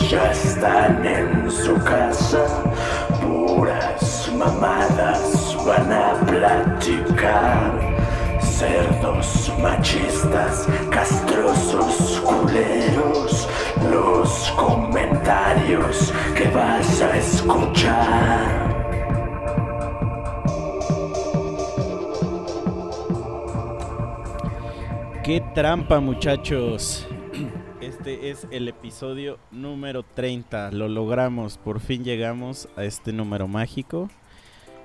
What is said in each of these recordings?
Ya están en su casa, puras mamadas van a platicar. Cerdos machistas, castrosos culeros, los comentarios que vas a escuchar. ¡Qué trampa, muchachos! Este es el episodio número 30. Lo logramos, por fin llegamos a este número mágico.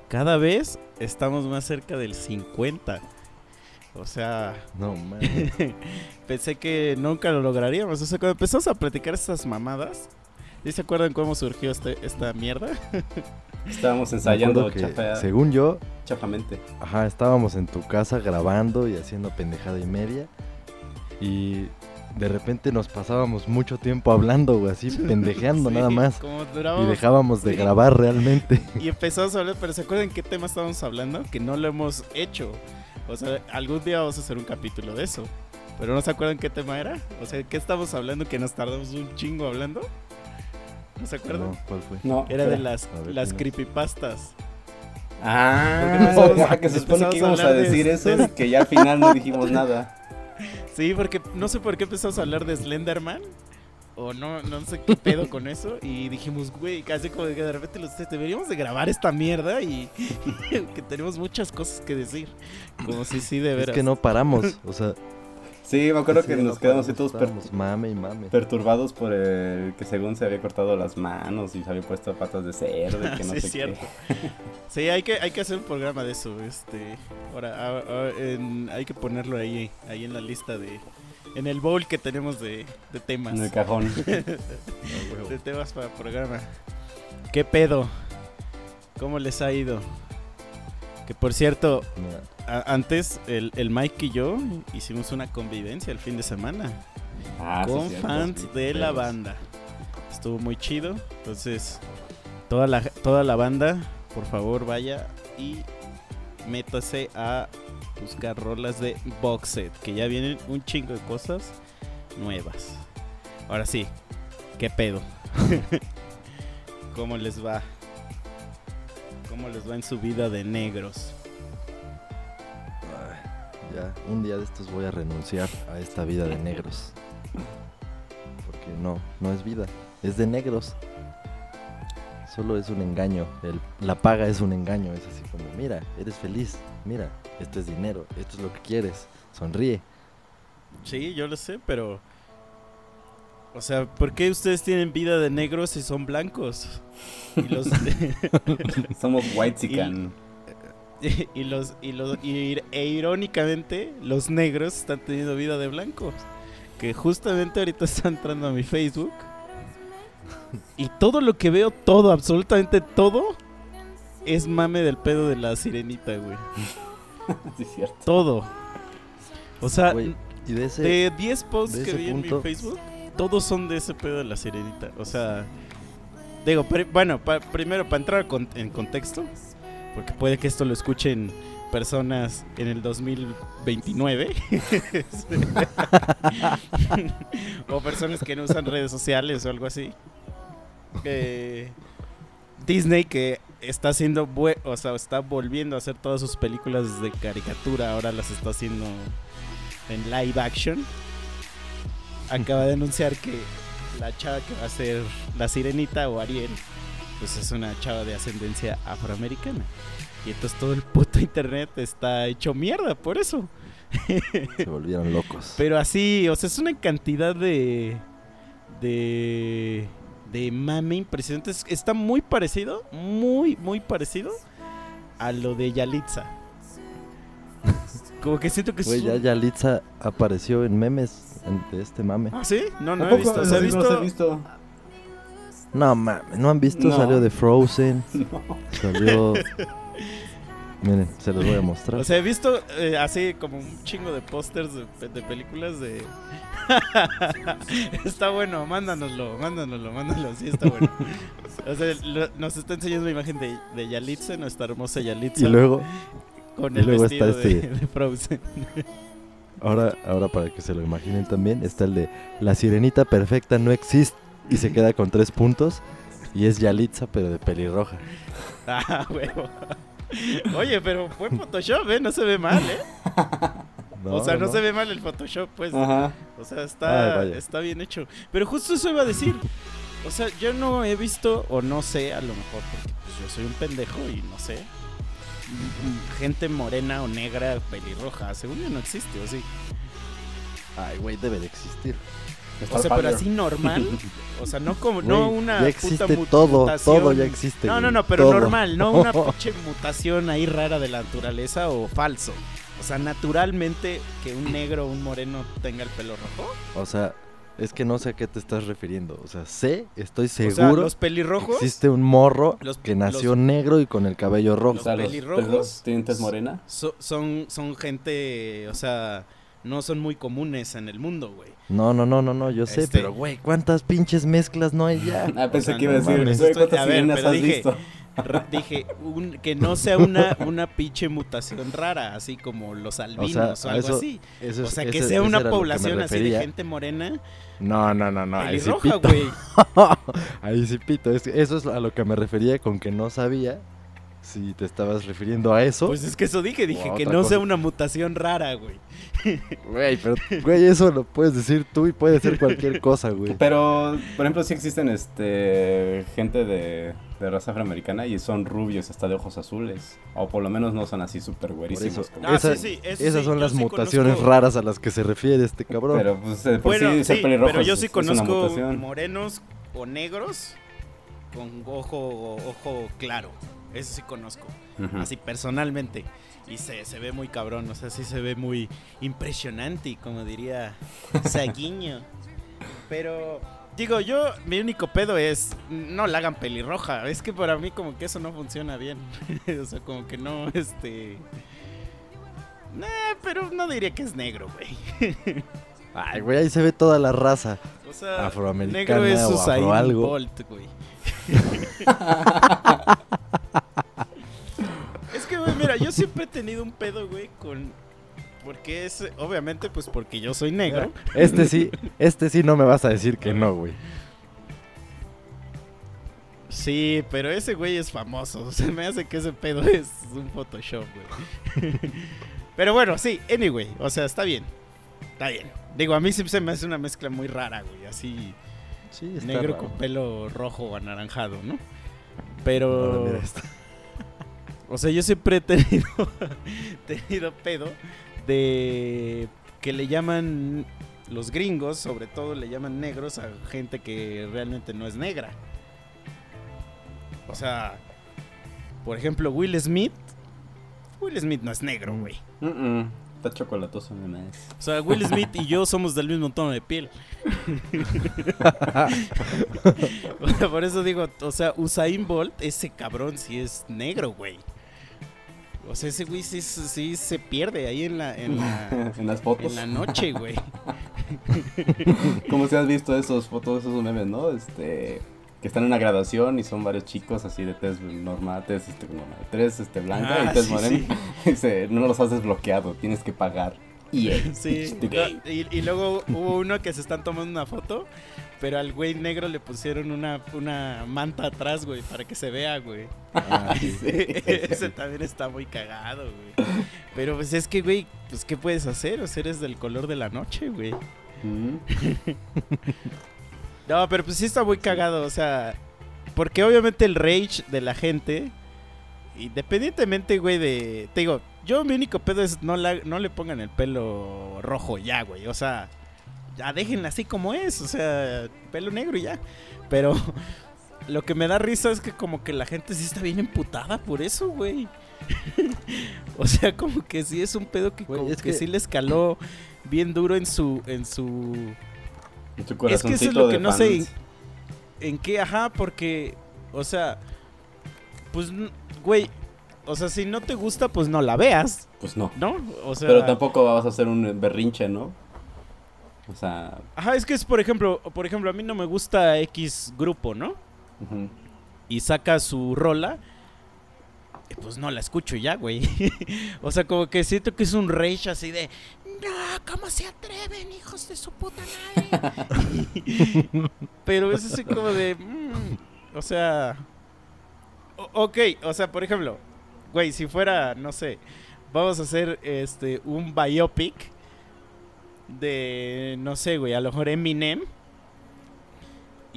Cada vez estamos más cerca del 50. O sea, No, man. pensé que nunca lo lograríamos. O sea, cuando empezamos a platicar estas mamadas, ¿sí se acuerdan cómo surgió este- esta mierda? Estábamos ensayando que, según yo, chafamente. ajá, estábamos en tu casa grabando y haciendo pendejada y media. Y de repente nos pasábamos mucho tiempo hablando, güey, así pendejeando Sí, nada más. Como Y dejábamos de sí. grabar realmente. Y empezamos a hablar, pero ¿se acuerdan qué tema estábamos hablando? Que no lo hemos hecho. O sea, algún día vamos a hacer un capítulo de eso. Pero no se acuerdan qué tema era? O sea, ¿qué estamos hablando que nos tardamos un chingo hablando? ¿No se acuerdan? No, ¿Cuál fue? No, Era de las, ver, las creepypastas. Ah, que se supone que íbamos a hablar de- decir eso y que ya al final no dijimos nada. Sí, porque no sé por qué empezamos a hablar de Slenderman. O no, no sé qué pedo con eso. Y dijimos, güey, casi como que de repente los deberíamos de grabar esta mierda y que tenemos muchas cosas que decir. Como si sí, de Es veras. que no paramos. O sea, Sí, me acuerdo sí, que no nos quedamos así todos per- estábamos mame y mame. perturbados por el que según se había cortado las manos y se había puesto patas de cerdo y que no Sí, sé cierto. qué. Sí, hay que, hay que hacer un programa de eso. Este, ahora, ah, ah, en- hay que ponerlo ahí, ahí en la lista de, en el bowl que tenemos de, de temas, En el cajón. de temas para programa. ¿Qué pedo? ¿Cómo les ha ido? Que por cierto, antes el, el Mike y yo hicimos una convivencia el fin de semana Ah, con fans sí, de la banda. Estuvo muy chido. Entonces, toda la, toda la banda, por favor, vaya y métase a buscar rolas de box set. Que ya vienen un chingo de cosas nuevas. Ahora sí, ¿qué pedo? ¿Cómo les va? ¿Cómo les va en su vida de negros? ay, ya, un día de estos voy a renunciar a esta vida de negros. Porque no, no es vida, es de negros. Solo es un engaño. el- la paga es un engaño. Es así como, mira, eres feliz. Mira, esto es dinero. Esto es lo que quieres. Sonríe. Sí, yo lo sé, pero... O sea, ¿por qué ustedes tienen vida de negros si son blancos? Y los, Somos white chican. y los, y los y e irónicamente, los negros están teniendo vida de blancos. Que justamente ahorita está entrando a mi Facebook. Y todo lo que veo, todo, absolutamente todo, es mame del pedo de la sirenita, güey. Sí, cierto. Todo. O sea, Güey, y de ese, de 10 posts de que vi en mi Facebook, todos son de ese pedo de la sirenita. O sea, digo, bueno, pa- primero para entrar en contexto, porque puede que esto lo escuchen personas en el 2029 o personas que no usan redes sociales o algo así. Eh, Disney que está haciendo, o sea, está volviendo a hacer todas sus películas de caricatura, ahora las está haciendo en live action. Acaba de anunciar que la chava que va a ser la sirenita o Ariel, pues es una chava de ascendencia afroamericana. Y entonces todo el puto internet está hecho mierda por eso. se volvieron locos. Pero así, o sea, es una cantidad de. de. de mame impresionante. Es- Está muy parecido, muy, muy parecido a lo de Yalitza. Como que siento que. Güey, ya Yalitza apareció en memes en- de este mame. ¿Ah, sí? No, no ¿A he visto. No los visto. he visto. No mames, ¿no han visto? No. Salió de Frozen, No. salió... Miren, se los voy a mostrar. O sea, he visto eh, así como un chingo de pósters de, pe- de películas de... está bueno, mándanoslo, mándanoslo, mándanoslo, sí está bueno. O sea, lo- nos está enseñando una imagen de, de Yalitza, nuestra hermosa Yalitza, y luego, con y el luego vestido está de, este- de Frozen. ahora, ahora para que se lo imaginen también, está el de La sirenita perfecta no existe. y se queda con tres puntos. Y es Yalitza, pero de pelirroja. Ah, huevo. Oye, pero fue Photoshop, ¿eh? No se ve mal, ¿eh? o sea, no, se ve mal el Photoshop, pues. Ajá. O sea, está, Ay, está bien hecho. Pero justo eso iba a decir. O sea, yo no he visto, o no sé, a lo mejor, porque pues, yo soy un pendejo y no sé. Gente morena o negra, pelirroja. Según yo no existe, ¿o sí? Ay, güey, debe de existir. O sea, pero así normal. O sea, no como, no una ya existe puta todo, mutación. todo ya existe. No, no, no, pero todo. normal, no una pinche mutación ahí rara de la naturaleza o falso. O sea, naturalmente que un negro o un moreno tenga el pelo rojo. O sea, es que no sé a qué te estás refiriendo. O sea, sé, estoy O sea, seguro los pelirrojos. existe un morro los- que nació los- negro y con el cabello O rojo. sea, los pelirrojos- pelos tienen tez morena. so- son, son gente, o sea, no son muy comunes en el mundo, güey. No, no, no, no, no, yo sé, Este- pero güey, ¿cuántas pinches mezclas no hay ya? Ah, pensé sea, que iba a decir, mames. güey, Estoy- ¿cuántas a ver, sirenas has dije- visto? Dije, un- que no sea una, una pinche mutación rara, así como los albinos o, algo eso- así. Eso O es- sea, que ese- sea una población así de gente morena, No, no, no, no, ahí sí pito. güey. ahí sí pito. Es que eso es a lo que me refería con que no sabía si te estabas refiriendo a eso. Pues es que eso dije, dije que no sea una mutación rara, güey. Güey, pero güey, eso lo puedes decir tú y puede ser cualquier cosa, güey. Pero, por ejemplo, sí existen este gente de, de raza afroamericana y son rubios hasta de ojos azules. O por lo menos no son así súper güerísimos. eso, como- Ah, esa- sí, sí, eso esas sí, son las sí mutaciones conozco. raras a las que se refiere este cabrón. Pero, pues, de por Bueno, sí, sí, ser pelirrojo pero yo sí es conozco morenos o negros con ojo, ojo claro. Eso sí conozco. Así personalmente. Y se, se ve muy cabrón, o sea, sí se ve muy impresionante, como diría Saguiño. Pero, digo, yo, mi único pedo es, no la hagan pelirroja. Es que para mí como que eso no funciona bien. o sea, como que no, este... Nah, pero no diría que es negro, güey. Ay, güey, ahí se ve toda la raza. O sea, Afroamericana negro es o Usain afro algo. Bolt, güey. es que, güey, mira, yo siempre he tenido un pedo, güey, con... Porque es, obviamente, pues porque yo soy negro. Este sí, este sí no me vas a decir que no, güey. Sí, pero ese güey es famoso. O sea, me hace que ese pedo es un Photoshop, güey. pero bueno, sí, anyway. O sea, está bien. Está bien. Digo, a mí sí se me hace una mezcla muy rara, güey. Así, Sí, está negro raro. con pelo rojo o anaranjado, ¿no? Pero... O sea, yo siempre he tenido, tenido pedo de que le llaman los gringos, sobre todo le llaman negros a gente que realmente no es negra. O sea, por ejemplo, Will Smith. Will Smith no es negro, Mm. güey. Está chocolatoso, mi. O sea, Will Smith y yo somos del mismo tono de piel. O sea, por eso digo, o sea, Usain Bolt, ese cabrón sí es negro, güey. O sea, ese güey sí, sí se pierde ahí en la, en la, en las fotos. en la noche, güey. Como si has visto esos fotos, esos memes, ¿no? Este. Que están en una graduación y son varios chicos así de tez normal, tez este, normal, tez este, blanca Ah, y sí, morena. sí. Dice, no los has desbloqueado, tienes que pagar. Sí, no, y, y luego hubo uno que se están tomando una foto, pero al güey negro le pusieron una, una manta atrás, güey, para que se vea, güey. Ah, sí. Ese también está muy cagado, güey. Pero pues es que, güey, pues ¿qué puedes hacer? O sea, eres del color de la noche, güey. Mm. No, pero pues sí está muy cagado, o sea, porque obviamente el rage de la gente, independientemente, güey, de... Te digo, yo mi único pedo es no, la- no le pongan el pelo rojo ya, güey, o sea, ya déjenla así como es, o sea, pelo negro y ya. Pero lo que me da risa es que como que la gente sí está bien emputada por eso, güey. o sea, como que sí es un pedo que, Güey, como es que que- sí le escaló bien duro en su... En su En tu Es que eso es lo que no sé. ¿En qué? Ajá, porque, o sea, pues, güey, o sea, si no te gusta, pues no la veas, Pues no. ¿no? O sea, Pero tampoco vas a hacer un berrinche, ¿no? O sea, Ajá, es que es, por ejemplo, por ejemplo, a mí no me gusta X grupo, ¿no? ujú. Y saca su rola, pues no la escucho ya, güey. o sea, como que siento que es un rage así de, no, ¿cómo se atreven, hijos de su puta madre? Pero es así como de, mm, o sea, o- ok, o sea, por ejemplo, güey, si fuera, no sé, vamos a hacer este un biopic de, no sé, güey, a lo mejor Eminem.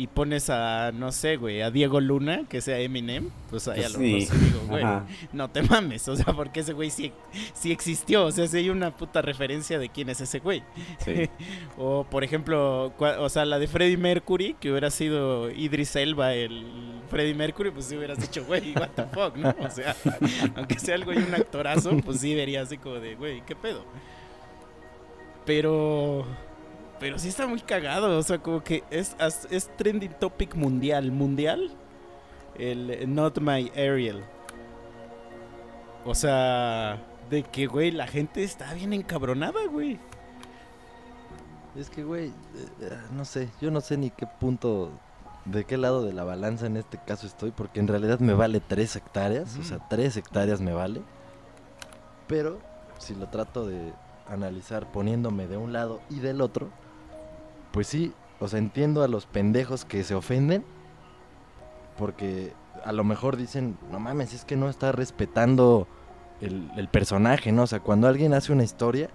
Y pones a, no sé, güey, a Diego Luna, que sea Eminem, pues ahí a lo mejor sí digo, güey, ajá. no te mames, o sea, porque ese güey sí, sí existió, o sea, sí hay una puta referencia de quién es ese güey. Sí. O, por ejemplo, o sea, la de Freddie Mercury, que hubiera sido Idris Elba el Freddie Mercury, pues sí hubieras dicho, güey, what the fuck, ¿no? O sea, aunque sea algo y un actorazo, pues sí vería así como de, güey, ¿qué pedo? Pero... Pero sí está muy cagado, o sea, como que es, es trending topic mundial, mundial, el eh, Not My Ariel. O sea, de que, güey, la gente está bien encabronada, güey. Es que, güey, eh, eh, no sé, yo no sé ni qué punto, de qué lado de la balanza en este caso estoy, porque en realidad me vale tres hectáreas, o sea, tres hectáreas me vale. Pero si lo trato de analizar poniéndome de un lado y del otro, pues sí, o sea, entiendo a los pendejos que se ofenden, porque a lo mejor dicen, no mames, es que no está respetando el, personaje, ¿no? O sea, cuando alguien hace una historia,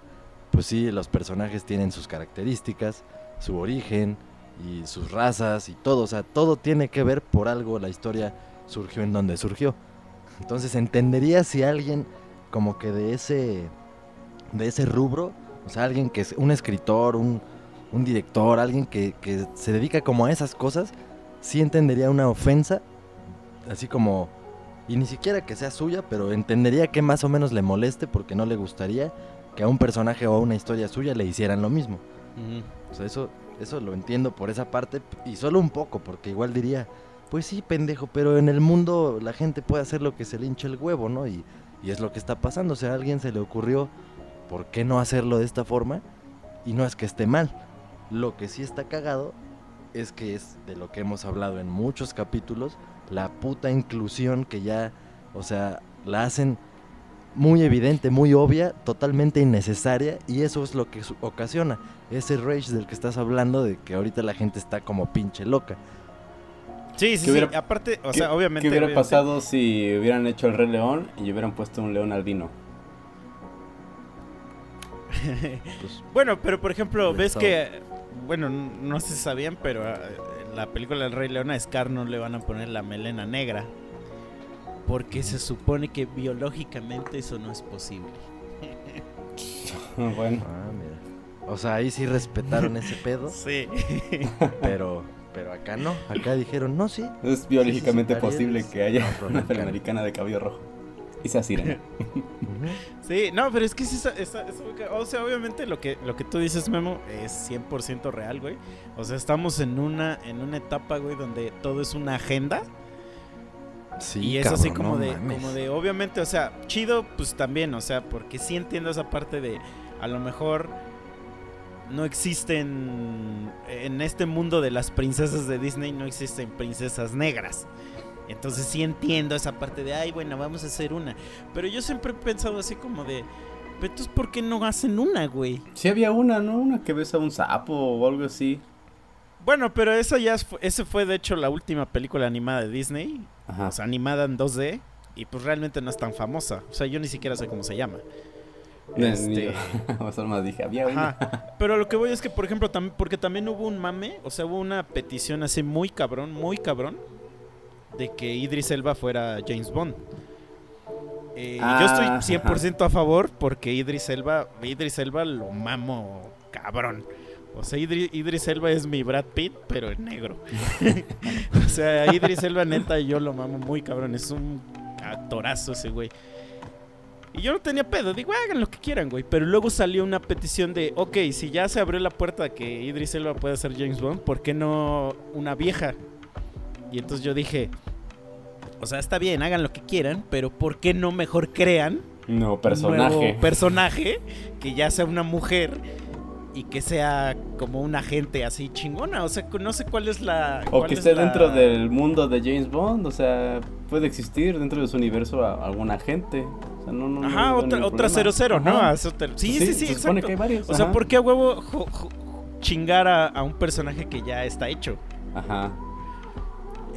pues sí, los personajes tienen sus características, su origen y sus razas y todo, o sea, todo tiene que ver por algo la historia surgió en donde surgió. Entonces entendería si alguien como que de ese de ese rubro, o sea, alguien que es un escritor, un, un director, alguien que, que se dedica como a esas cosas, sí entendería una ofensa, así como, y ni siquiera que sea suya, pero entendería que más o menos le moleste porque no le gustaría que a un personaje o a una historia suya le hicieran lo mismo. O sea, eso, eso lo entiendo por esa parte y solo un poco, porque igual diría, pues sí, pendejo, pero en el mundo la gente puede hacer lo que se le hincha el huevo, ¿no? Y, y es lo que está pasando, o sea, a alguien se le ocurrió, ¿por qué no hacerlo de esta forma? Y no es que esté mal. Lo que sí está cagado es que es de lo que hemos hablado en muchos capítulos, la puta inclusión que ya, o sea, la hacen muy evidente, muy obvia, totalmente innecesaria y eso es lo que ocasiona ese rage del que estás hablando de que ahorita la gente está como pinche loca. Sí, sí, ¿Qué sí. hubiera- Aparte, o ¿Qué- sea, obviamente. ¿Qué hubiera obviamente- pasado si hubieran hecho el Rey León y hubieran puesto un león albino? Pues, Bueno, pero por ejemplo, ves estado- que. Bueno, no sé si sabían, pero ah, en la película del Rey León a Scar no le van a poner la melena negra. Porque se supone que biológicamente eso no es posible. bueno, ah, mira. O sea, ahí sí respetaron ese pedo, Sí. pero pero acá no, acá dijeron, "No, sí." es biológicamente sí, posible que haya una afroamericana de cabello rojo. Y sea sirena. Sí, no, pero es que ca- o sea, obviamente lo que, lo que tú dices, Memo, es 100% real, güey. O sea, estamos en una, en una etapa, güey, donde todo es una agenda. Sí, y es así como no de, mames. como de, obviamente, o sea, chido, pues también, o sea, porque sí entiendo esa parte de, a lo mejor no existen, en este mundo de las princesas de Disney no existen princesas negras. Entonces sí entiendo esa parte de, ay, bueno, vamos a hacer una. Pero yo siempre he pensado así como de, pero entonces, ¿por qué no hacen una, güey? Sí había una, ¿no? Una que besa a un sapo o algo así. Bueno, pero esa ya fue, ese fue de hecho la última película animada de Disney. Ajá. O sea, animada en 2D. Y pues realmente no es tan famosa. O sea, yo ni siquiera sé cómo se llama. Ni Este, más dije, había una. Ajá. Pero lo que voy es que, por ejemplo, tam- porque también hubo un mame, o sea, hubo una petición así muy cabrón, muy cabrón, de que Idris Elba fuera James Bond. Eh, Ah, yo estoy ajá. 100% a favor porque Idris Elba, Idris Elba lo mamo cabrón. O sea, Idri- Idris Elba es mi Brad Pitt, pero en negro. o sea, Idris Elba neta yo lo mamo muy cabrón, es un actorazo ese güey. Y yo no tenía pedo, digo, hagan lo que quieran, güey. Pero luego salió una petición de, ok, si ya se abrió la puerta que Idris Elba pueda ser James Bond, ¿por qué no una vieja? Y entonces yo dije, o sea, está bien, hagan lo que quieran, pero ¿por qué no mejor crean No, un personaje. nuevo personaje que ya sea una mujer y que sea como una gente así chingona? O sea, no sé cuál es la... O que es esté la- dentro del mundo de James Bond, o sea, puede existir dentro de su universo a- alguna gente. O sea, no, no, no Ajá, veo otra, otra problema. 0-0, ¿no? Ajá. Sí, sí, sí, se exacto. que hay varios. O sea. ¿por qué a huevo jo- jo- chingar a, a un personaje que ya está hecho? Ajá.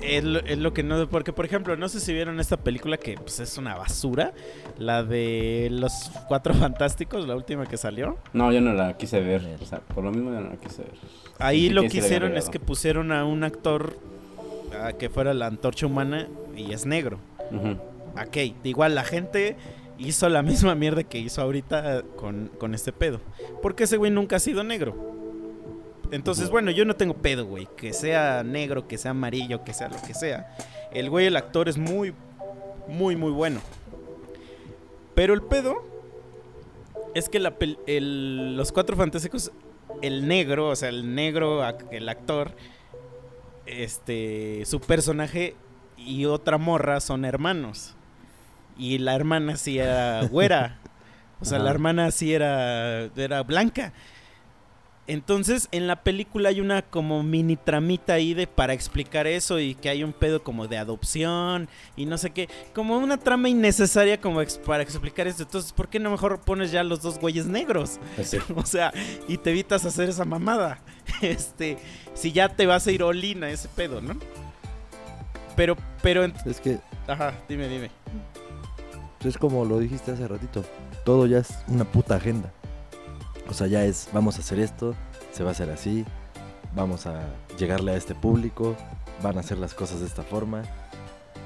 Es lo, es lo que no. Porque, por ejemplo, no sé si vieron esta película que pues, es una basura. La de Los Cuatro Fantásticos, la última que salió. No, yo no la quise ver. O sea, por lo mismo yo no la quise ver. Ahí lo que hicieron es que pusieron a un actor ah, que fuera la antorcha humana y es negro. Ujú. Ok, igual la gente hizo la misma mierda que hizo ahorita con, con este pedo. Porque ese güey nunca ha sido negro. Entonces, bueno, yo no tengo pedo, güey. Que sea negro, que sea amarillo, que sea lo que sea. El güey, el actor es muy, muy, muy bueno. Pero el pedo es que la pel- el- los cuatro fantásticos, el negro, o sea, el negro, el actor, este, su personaje y otra morra son hermanos. Y la hermana sí era güera. O sea, la hermana sí era, era blanca. Entonces, en la película hay una como mini tramita ahí de para explicar eso y que hay un pedo como de adopción y no sé qué, como una trama innecesaria como ex- para explicar esto. Entonces, ¿por qué no mejor pones ya los dos güeyes negros? Sí. O sea, y te evitas hacer esa mamada. Este, si ya te vas a ir olina ese pedo, ¿no? Pero, pero, Es que ajá, dime, dime. es como lo dijiste hace ratito. Todo ya es una puta agenda. O sea, ya es, vamos a hacer esto, se va a hacer así, vamos a llegarle a este público, van a hacer las cosas de esta forma.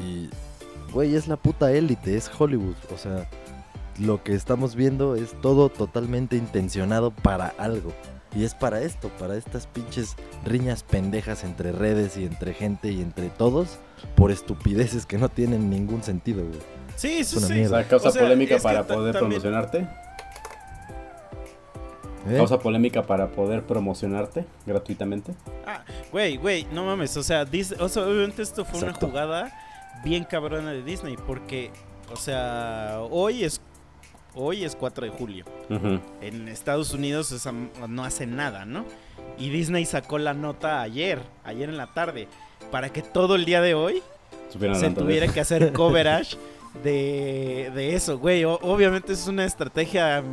Y, güey, es la puta élite, es Hollywood. O sea, lo que estamos viendo es todo totalmente intencionado para algo. Y es para esto, para estas pinches riñas pendejas entre redes y entre gente y entre todos, por estupideces que no tienen ningún sentido, güey. Sí, sí, una sí. O sea, causa O sea, polémica para poder también- promocionarte. ¿Eh? Causa polémica para poder promocionarte gratuitamente. Ah, güey, güey, no mames, o sea, Dis- o sea, obviamente esto fue Exacto. una jugada bien cabrona de Disney porque, o sea, hoy es hoy es 4 de julio. En Estados Unidos no hace nada, ¿no? Y Disney sacó la nota ayer, ayer en la tarde, para que todo el día de hoy Supieron se tuviera que hacer coverage de, de eso, güey. O- obviamente es una estrategia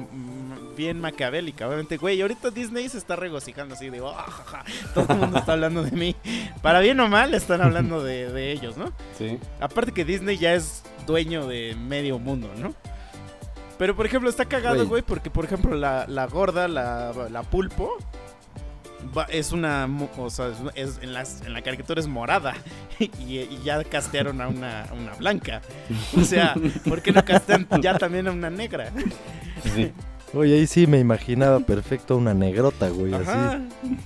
bien macabélica, obviamente, güey. Ahorita Disney se está regocijando así de, "Oh, jaja, todo el mundo está hablando de mí. Para bien o mal están hablando de, de ellos, ¿no? Sí. Aparte que Disney ya es dueño de medio mundo, ¿no? Pero por ejemplo, está cagado, Güey. güey, porque por ejemplo la, la gorda, la, la pulpo, va- es una, o sea, es, es- en, las, en la caricatura es morada y, y ya castearon a una, a una blanca. O sea, ¿por qué no castean ya también a una negra? Sí. Oye, ahí sí me imaginaba perfecto una negrota, güey, Ajá. así.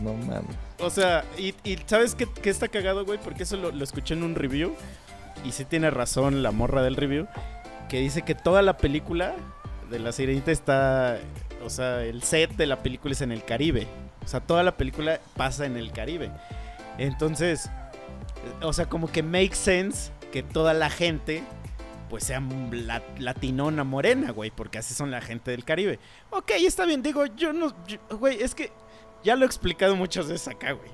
No mames. O sea, y, y ¿sabes qué, qué está cagado, güey? Porque eso lo, lo escuché en un review. Y sí tiene razón la morra del review. Que dice que toda la película de la sirenita está. O sea, el set de la película es en el Caribe. O sea, toda la película pasa en el Caribe. Entonces, eh, o sea, como que make sense que toda la gente pues sea la- latinona morena, güey, porque así son la gente del Caribe. Ok, está bien, digo, yo no, yo- güey, es que ya lo he explicado muchas veces acá, güey.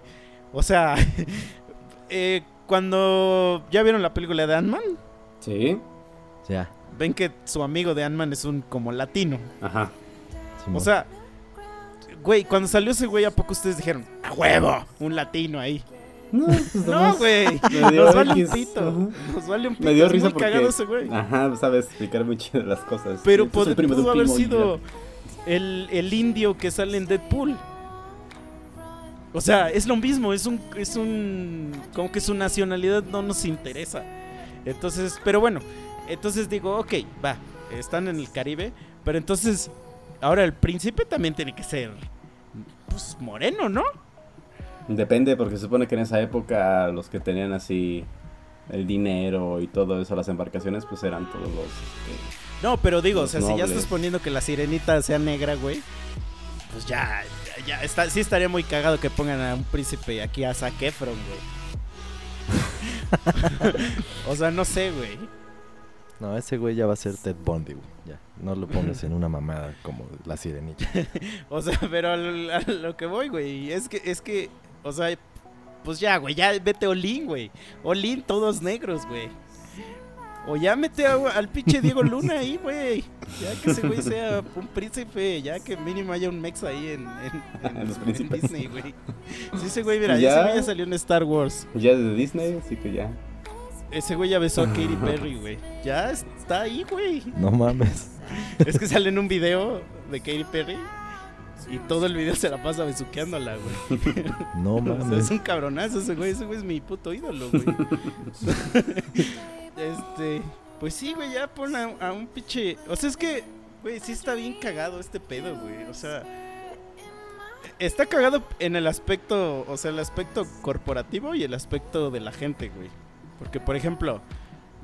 O sea, eh, cuando ya vieron la película de Ant-Man, Sí. Ya. ven que su amigo de Ant-Man es un como latino. Ajá. Simón. O sea, güey, cuando salió ese güey, ¿a poco ustedes dijeron, a huevo, un latino ahí? No, pues No, güey, nos vale un pito, ajá. nos vale un pito. Me dio es risa muy porque- cagado ese güey. Ajá, sabes explicar muy chido las cosas. Pero es primo pudo un haber sido el, el indio que sale en Deadpool. O sea, es lo mismo, es un, es un, como que su nacionalidad no nos interesa. Entonces, pero bueno, entonces digo, ok, va, están en el Caribe, pero entonces, ahora el príncipe también tiene que ser, pues, moreno, ¿no? Depende, porque se supone que en esa época los que tenían así el dinero y todo eso, las embarcaciones, pues eran todos los... este, No, pero digo, o sea, si ya estás poniendo que la sirenita sea negra, güey, pues ya, ya, ya está, sí estaría muy cagado que pongan a un príncipe aquí a Zac Efron, güey. o sea, no sé, güey. No, ese güey ya va a ser Ted Bundy, güey. Ya. No lo pongas en una mamada como la sirenita. O sea, pero a lo, a lo que voy, güey, es que, es que, o sea, pues ya, güey, ya vete Olin, güey. Olin, todos negros, güey. O ya mete a- al pinche Diego Luna ahí, güey. Ya que ese güey sea un príncipe, ya que mínimo haya un mex ahí en, en- en- Los en. Disney, güey. Sí, ese güey, mira, Ya. ese güey ya salió en Star Wars. Ya es de Disney, así que ya. Ese güey ya besó a Katy Perry, güey. Ya está ahí, güey. No mames. Es que sale en un video de Katy Perry y todo el video se la pasa besuqueándola, güey. No O sea, mames. es un cabronazo ese güey, ese güey es mi puto ídolo, güey. este, pues sí, güey, ya pon a, a un pinche, o sea, es que, güey, sí está bien cagado este pedo, güey. O sea, está cagado en el aspecto, o sea, el aspecto corporativo y el aspecto de la gente, güey. Porque por ejemplo,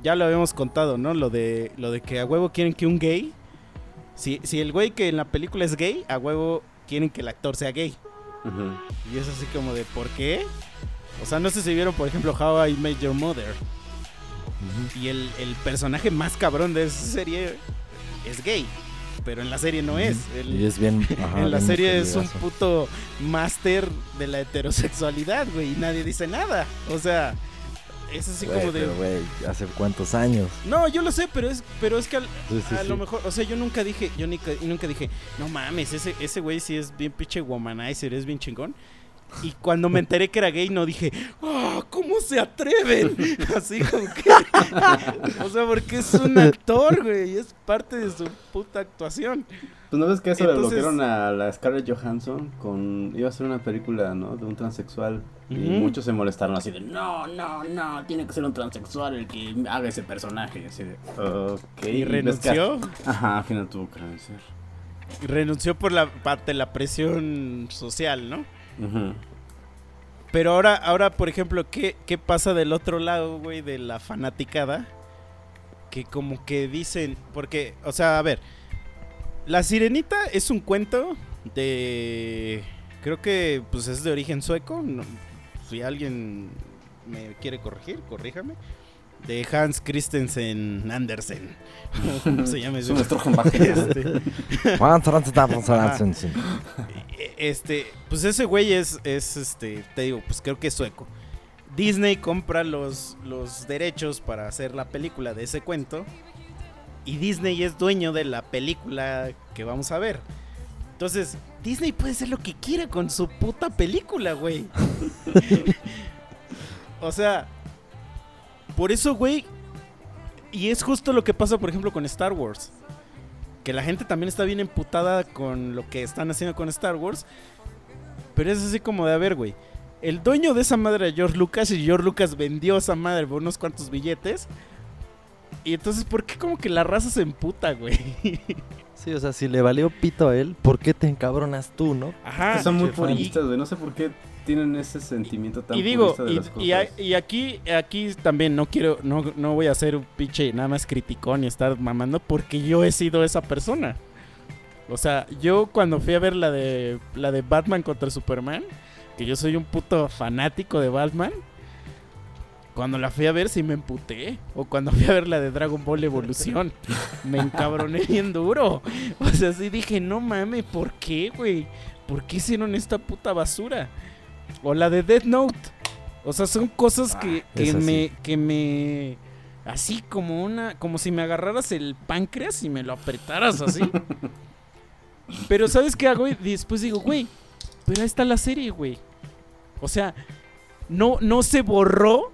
ya lo habíamos contado, ¿no? Lo de lo de que a huevo quieren que un gay si, si el güey que en la película es gay, a huevo quieren que el actor sea gay. Ujú. Y es así como de, ¿por qué? O sea, no sé si vieron, por ejemplo, How I Met Your Mother. Y el, el personaje más cabrón de esa serie es gay. Pero en la serie no es. El- Y es bien. ajá, en la bien serie es un puto máster de la heterosexualidad, güey. Y nadie dice nada. O sea, es así como de... pero, güey, hace cuántos años. No, yo lo sé, pero es, pero es que al- Sí, sí, a sí. lo mejor, o sea, yo nunca dije, yo nunca, nunca dije, no mames, ese, ese güey sí es bien pinche womanizer, es bien chingón. Y cuando me enteré que era gay, no dije, ¡ah! ¿Cómo se atreven? Así como que. o sea, porque es un actor, güey, y es parte de su puta actuación. Pues no ves que eso Entonces- le bloquearon a la Scarlett Johansson con iba a ser una película, ¿no? De un transexual y muchos se molestaron así de no, no, no, tiene que ser un transexual el que haga ese personaje, así de ok. Y que- renunció. Ajá, al final tuvo que renunciar. Renunció por la, parte la presión social, ¿no? Pero ahora, ahora por ejemplo, ¿qué, ¿qué pasa del otro lado, güey, de la fanaticada? Que como que dicen, porque, o sea, a ver, La Sirenita es un cuento de, creo que pues es de origen sueco, si alguien me quiere corregir, corríjame, de Hans Christensen Andersen, o como se llama Es ese un Strogenbacher. Este, e- este, pues ese güey es, es, este, te digo, pues creo que es sueco. Disney compra los, los derechos para hacer la película de ese cuento. Y Disney es dueño de la película que vamos a ver. Entonces, Disney puede hacer lo que quiera con su puta película, güey. o sea, por eso, güey. Y es justo lo que pasa, por ejemplo, con Star Wars que la gente también está bien emputada con lo que están haciendo con Star Wars. Pero es así como de, a ver, güey. El dueño de esa madre es George Lucas y George Lucas vendió esa madre por unos cuantos billetes. Y entonces, ¿por qué como que la raza se emputa, güey? Sí, o sea, si le valió pito a él, ¿por qué te encabronas tú, no? Ajá. Que son muy puristas, güey. No sé por qué tienen ese sentimiento tan y digo, purista de y, las cosas. y a- y aquí, aquí también no quiero, no, no voy a ser un pinche nada más criticón y estar mamando porque yo he sido esa persona. O sea, yo cuando fui a ver la de la de Batman contra Superman, que yo soy un puto fanático de Batman, cuando la fui a ver sí me emputé. O cuando fui a ver la de Dragon Ball Evolución, me encabroné bien duro. O sea, sí dije, no mames, ¿por qué, güey? ¿Por qué hicieron esta puta basura? O la de Death Note. O sea, son cosas que, que esa sí. me, que me. Así como una. Como si me agarraras el páncreas y me lo apretaras así. pero ¿sabes qué hago? Y después digo, güey, pero ahí está la serie, güey. O sea, no, no se borró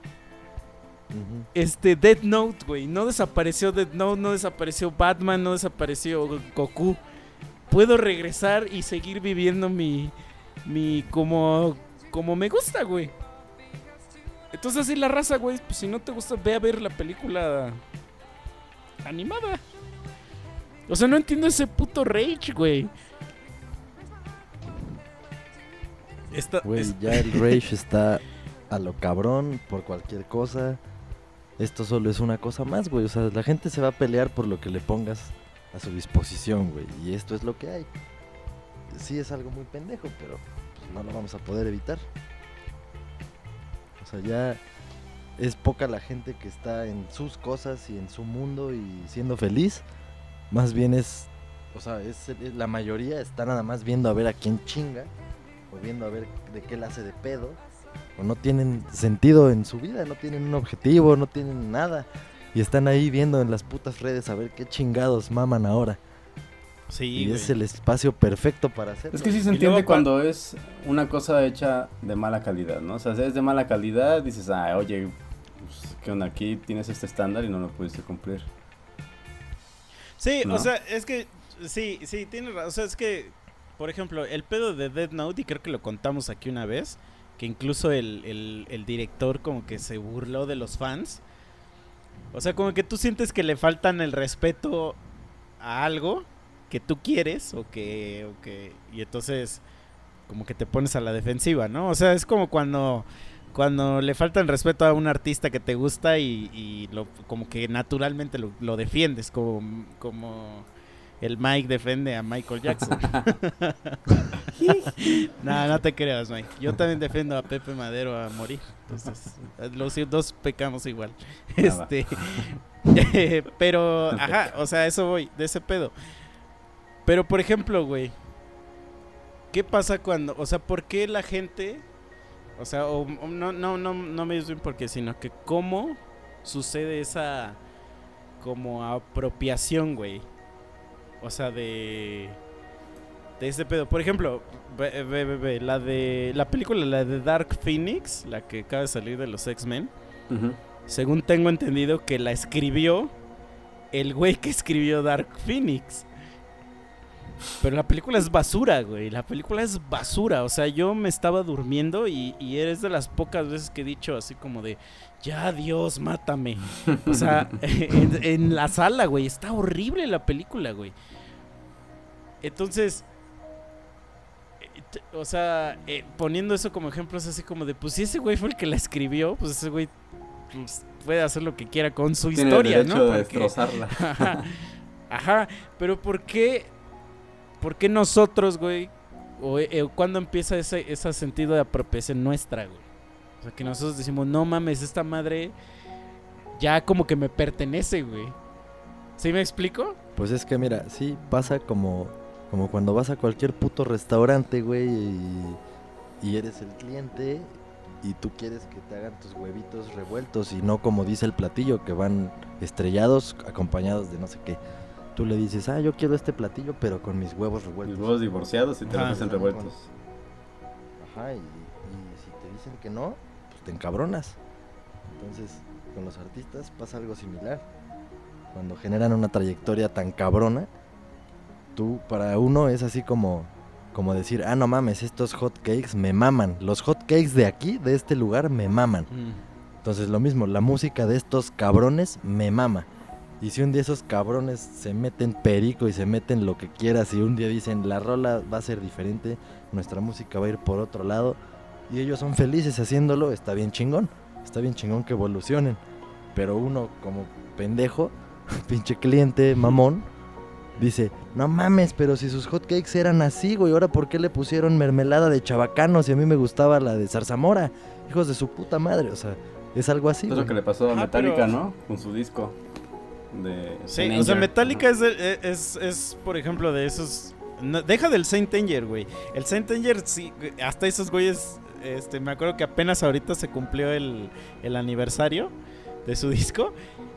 este Death Note, güey. No desapareció Death Note, no desapareció Batman, no desapareció Goku. Puedo regresar y seguir viviendo mi. mi. como. Como me gusta, güey. Entonces así la raza, güey, pues si no te gusta, ve a ver la película animada. O sea, no entiendo ese puto rage, güey. Esta, Güey, es- ya el rage está a lo cabrón por cualquier cosa. Esto solo es una cosa más, güey. O sea, la gente se va a pelear por lo que le pongas a su disposición, güey. Y esto es lo que hay. Sí es algo muy pendejo, pero no lo vamos a poder evitar. O sea, ya es poca la gente que está en sus cosas y en su mundo y siendo feliz. Más bien es, o sea, es, la mayoría está nada más viendo a ver a quién chinga o viendo a ver de qué la hace de pedo o no tienen sentido en su vida, no tienen un objetivo, no tienen nada. Y están ahí viendo en las putas redes a ver qué chingados maman ahora. Sí, Y güey. es el espacio perfecto para hacerlo. Es que sí se entiende luego cuando es una cosa hecha de mala calidad, ¿no? O sea, si es de mala calidad, dices, ah, oye, pues, ¿qué onda? Aquí tienes este estándar y no lo pudiste cumplir. Sí, ¿no? o sea, es que sí, sí, tienes razón. O sea, es que, por ejemplo, el pedo de Dead Note, y creo que lo contamos aquí una vez, que incluso el, el- el director como que se burló de los fans. O sea, como que tú sientes que le faltan el respeto a algo que tú quieres o que, o que y entonces como que te pones a la defensiva, ¿no? O sea, es como cuando cuando le falta el respeto a un artista que te gusta y, y lo, como que naturalmente lo, lo defiendes, como, como el Mike defiende a Michael Jackson. no, no te creas, Mike. Yo también defiendo a Pepe Madero a morir. Entonces, los dos pecamos igual. Nada. Este, pero, ajá, o sea, eso voy, de ese pedo. Pero, por ejemplo, güey, ¿qué pasa cuando, o sea, por qué la gente, o sea, o- o no, no, no, no me dices bien por qué, sino que cómo sucede esa como apropiación, güey? O sea, de de ese pedo. Por ejemplo, ve, ve, ve, ve, la de la película la de Dark Phoenix, la que acaba de salir de los X-Men. Según tengo entendido que la escribió el güey que escribió Dark Phoenix. Pero la película es basura, güey. La película es basura. O sea, yo me estaba durmiendo y, y eres de las pocas veces que he dicho así como de, ya Dios, mátame. O sea, en, en la sala, güey. Está horrible la película, güey. Entonces, eh, o sea, eh, poniendo eso como ejemplo, es así como de, pues si ese güey fue el que la escribió, pues ese güey pues, puede hacer lo que quiera con su Tiene historia, el derecho ¿no? de Porque- destrozarla. Ajá, ajá, pero ¿por qué, por qué nosotros, güey, o eh, cuando empieza ese, ese sentido de apropiación nuestra, güey? O sea, que nosotros decimos, no mames, esta madre ya como que me pertenece, güey. ¿Sí me explico? Pues es que mira, sí pasa como, como cuando vas a cualquier puto restaurante, güey, y, y eres el cliente y tú quieres que te hagan tus huevitos revueltos y no como dice el platillo, que van estrellados acompañados de no sé qué. Tú le dices, ah, yo quiero este platillo, pero con mis huevos revueltos. huevos divorciados y te los hacen revueltos. Ajá, y, y si te dicen que no, pues te encabronas. Entonces, con los artistas pasa algo similar. Cuando generan una trayectoria tan cabrona, tú, para uno es así como, como decir, ah, no mames, estos hot cakes me maman. Los hot cakes de aquí, de este lugar, me maman. Entonces, lo mismo, la música de estos cabrones me mama. Y si un día esos cabrones se meten perico y se meten lo que quieras y un día dicen la rola va a ser diferente, nuestra música va a ir por otro lado y ellos son felices haciéndolo, está bien chingón, está bien chingón que evolucionen. Pero uno como pendejo, pinche cliente, mamón, dice, no mames, pero si sus hotcakes eran así, güey, ahora por qué le pusieron mermelada de chabacano si a mí me gustaba la de zarzamora? Hijos de su puta madre, o sea, es algo así. Es lo que le pasó a Metallica, pero- ¿no? Con su disco de Sí, Saint o sea. Metallica es, de- es, es, por ejemplo, de esos... no, deja del Saint Anger, güey. El Saint Anger, sí, hasta esos güeyes, este, me acuerdo que apenas ahorita se cumplió el, el aniversario de su disco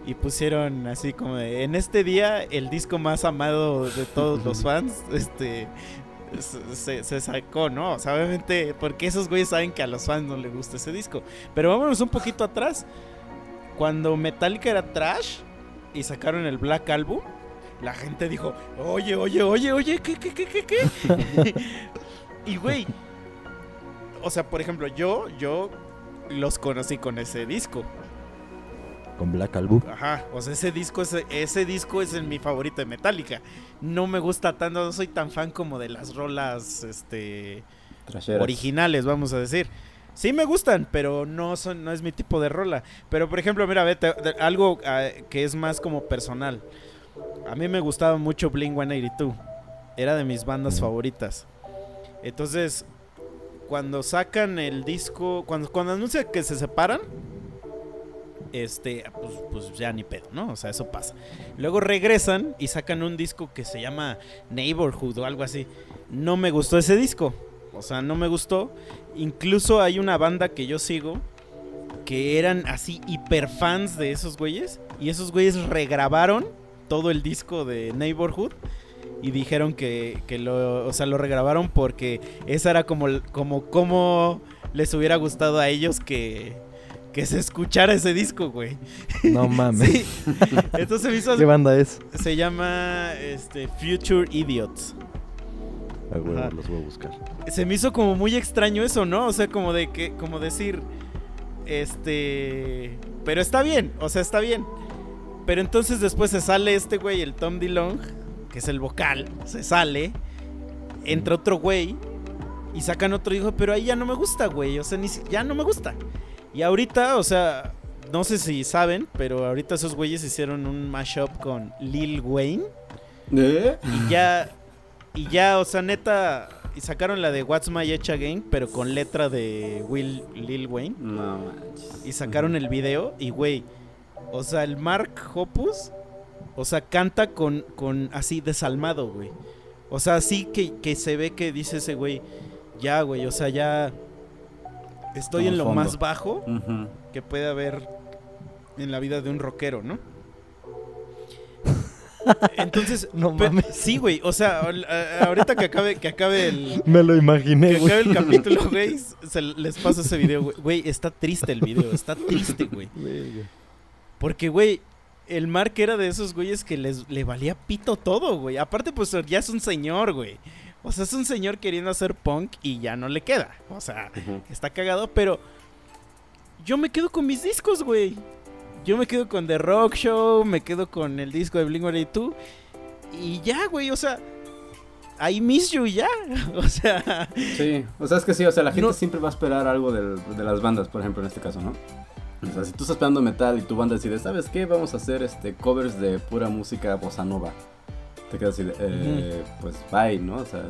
y pusieron así como de, en este día el disco más amado de todos los fans, este... se- Se, se sacó, ¿no? O sea, obviamente, porque esos güeyes saben que a los fans no les gusta ese disco. Pero vámonos un poquito atrás. Cuando Metallica era trash, y sacaron el Black Album, la gente dijo, oye, oye, oye, oye, ¿qué, qué, qué, qué, qué? y güey, o sea, por ejemplo, yo, yo los conocí con ese disco. Con Black Album. Ajá, o sea, ese disco es, ese disco es el- mi favorito de Metallica. No me gusta tanto, no soy tan fan como de las rolas, este, Trasheras. originales, vamos a decir. Sí me gustan, pero no son no es mi tipo de rola. Pero por ejemplo, mira, vete, algo ah, que es más como personal. A mí me gustaba mucho Blink 182. Era de mis bandas favoritas. Entonces, cuando sacan el disco, cuando cuando anuncian que se separan, este, pues, pues ya ni pedo, ¿no? O sea, eso pasa. Luego regresan y sacan un disco que se llama Neighborhood o algo así. No me gustó ese disco. O sea, no me gustó. Incluso hay una banda que yo sigo que eran así hiper fans de esos güeyes. Y esos güeyes regrabaron todo el disco de Neighborhood. Y dijeron que, que lo, o sea, lo regrabaron porque esa era como, como, como les hubiera gustado a ellos que, que se escuchara ese disco, güey. No mames. Sí. Entonces me hizo- ¿Qué banda es? se llama este, Future Idiots. A huevo, los voy a buscar. Se me hizo como muy extraño eso, ¿no? O sea, como de que, como decir, este, pero está bien, o sea, está bien. Pero entonces después se sale este güey, el Tom DeLong, que es el vocal, se sale, entra otro güey y sacan otro hijo, pero ahí ya no me gusta, güey, o sea, ni si- ya no me gusta. Y ahorita, o sea, no sé si saben, pero ahorita esos güeyes hicieron un mashup con Lil Wayne. ¿Eh? Y ya, y ya, o sea, neta, y sacaron la de What's My Age Again, pero con letra de Will Lil Wayne. No manches. Y sacaron el video y, güey, o sea, el Mark Hoppus, o sea, canta con, con así desalmado, güey. O sea, así que, que se ve que dice ese güey, ya, güey, o sea, ya estoy Como en lo fondo. más bajo que puede haber en la vida de un rockero, ¿no? Entonces, No mames. sí, güey, o sea, ahorita que acabe, que acabe el, Me lo imaginé, que güey. acabe el capítulo, güey, se les paso ese video, güey. Güey, está triste el video, está triste, güey. Porque, güey, el Mark era de esos güeyes que les, le valía pito todo, güey. Aparte, pues ya es un señor, güey. O sea, es un señor queriendo hacer punk y ya no le queda. O sea, está cagado, pero yo me quedo con mis discos, güey. Yo me quedo con The Rock Show, me quedo con el disco de Blink-182 y ya, güey, o sea, I miss you ya. O sea, Sí, o sea, es que sí, o sea, la gente No. siempre va a esperar algo de las bandas, por ejemplo, en este caso, ¿no? O sea, si tú estás esperando metal y tu banda decide, ¿sabes qué? Vamos a hacer este covers de pura música bossa nova. Te quedas así, de, eh, pues bye, ¿no? O sea,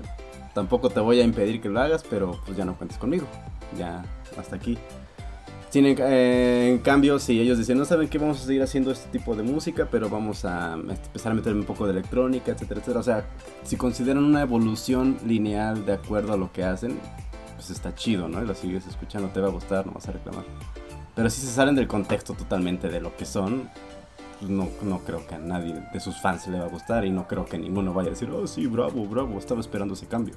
tampoco te voy a impedir que lo hagas, pero pues ya no cuentes conmigo. Ya, hasta aquí. Sin en, eh, cambio, si ellos dicen, no saben qué, vamos a seguir haciendo este tipo de música, pero vamos a empezar a meterme un poco de electrónica, etcétera, etcétera. O sea, si consideran una evolución lineal de acuerdo a lo que hacen, pues está chido, ¿no? Y lo sigues escuchando, te va a gustar, no vas a reclamar. Pero si se salen del contexto totalmente de lo que son, pues no, no creo que a nadie de sus fans le va a gustar y no creo que ninguno vaya a decir, oh sí, bravo, bravo, estaba esperando ese cambio.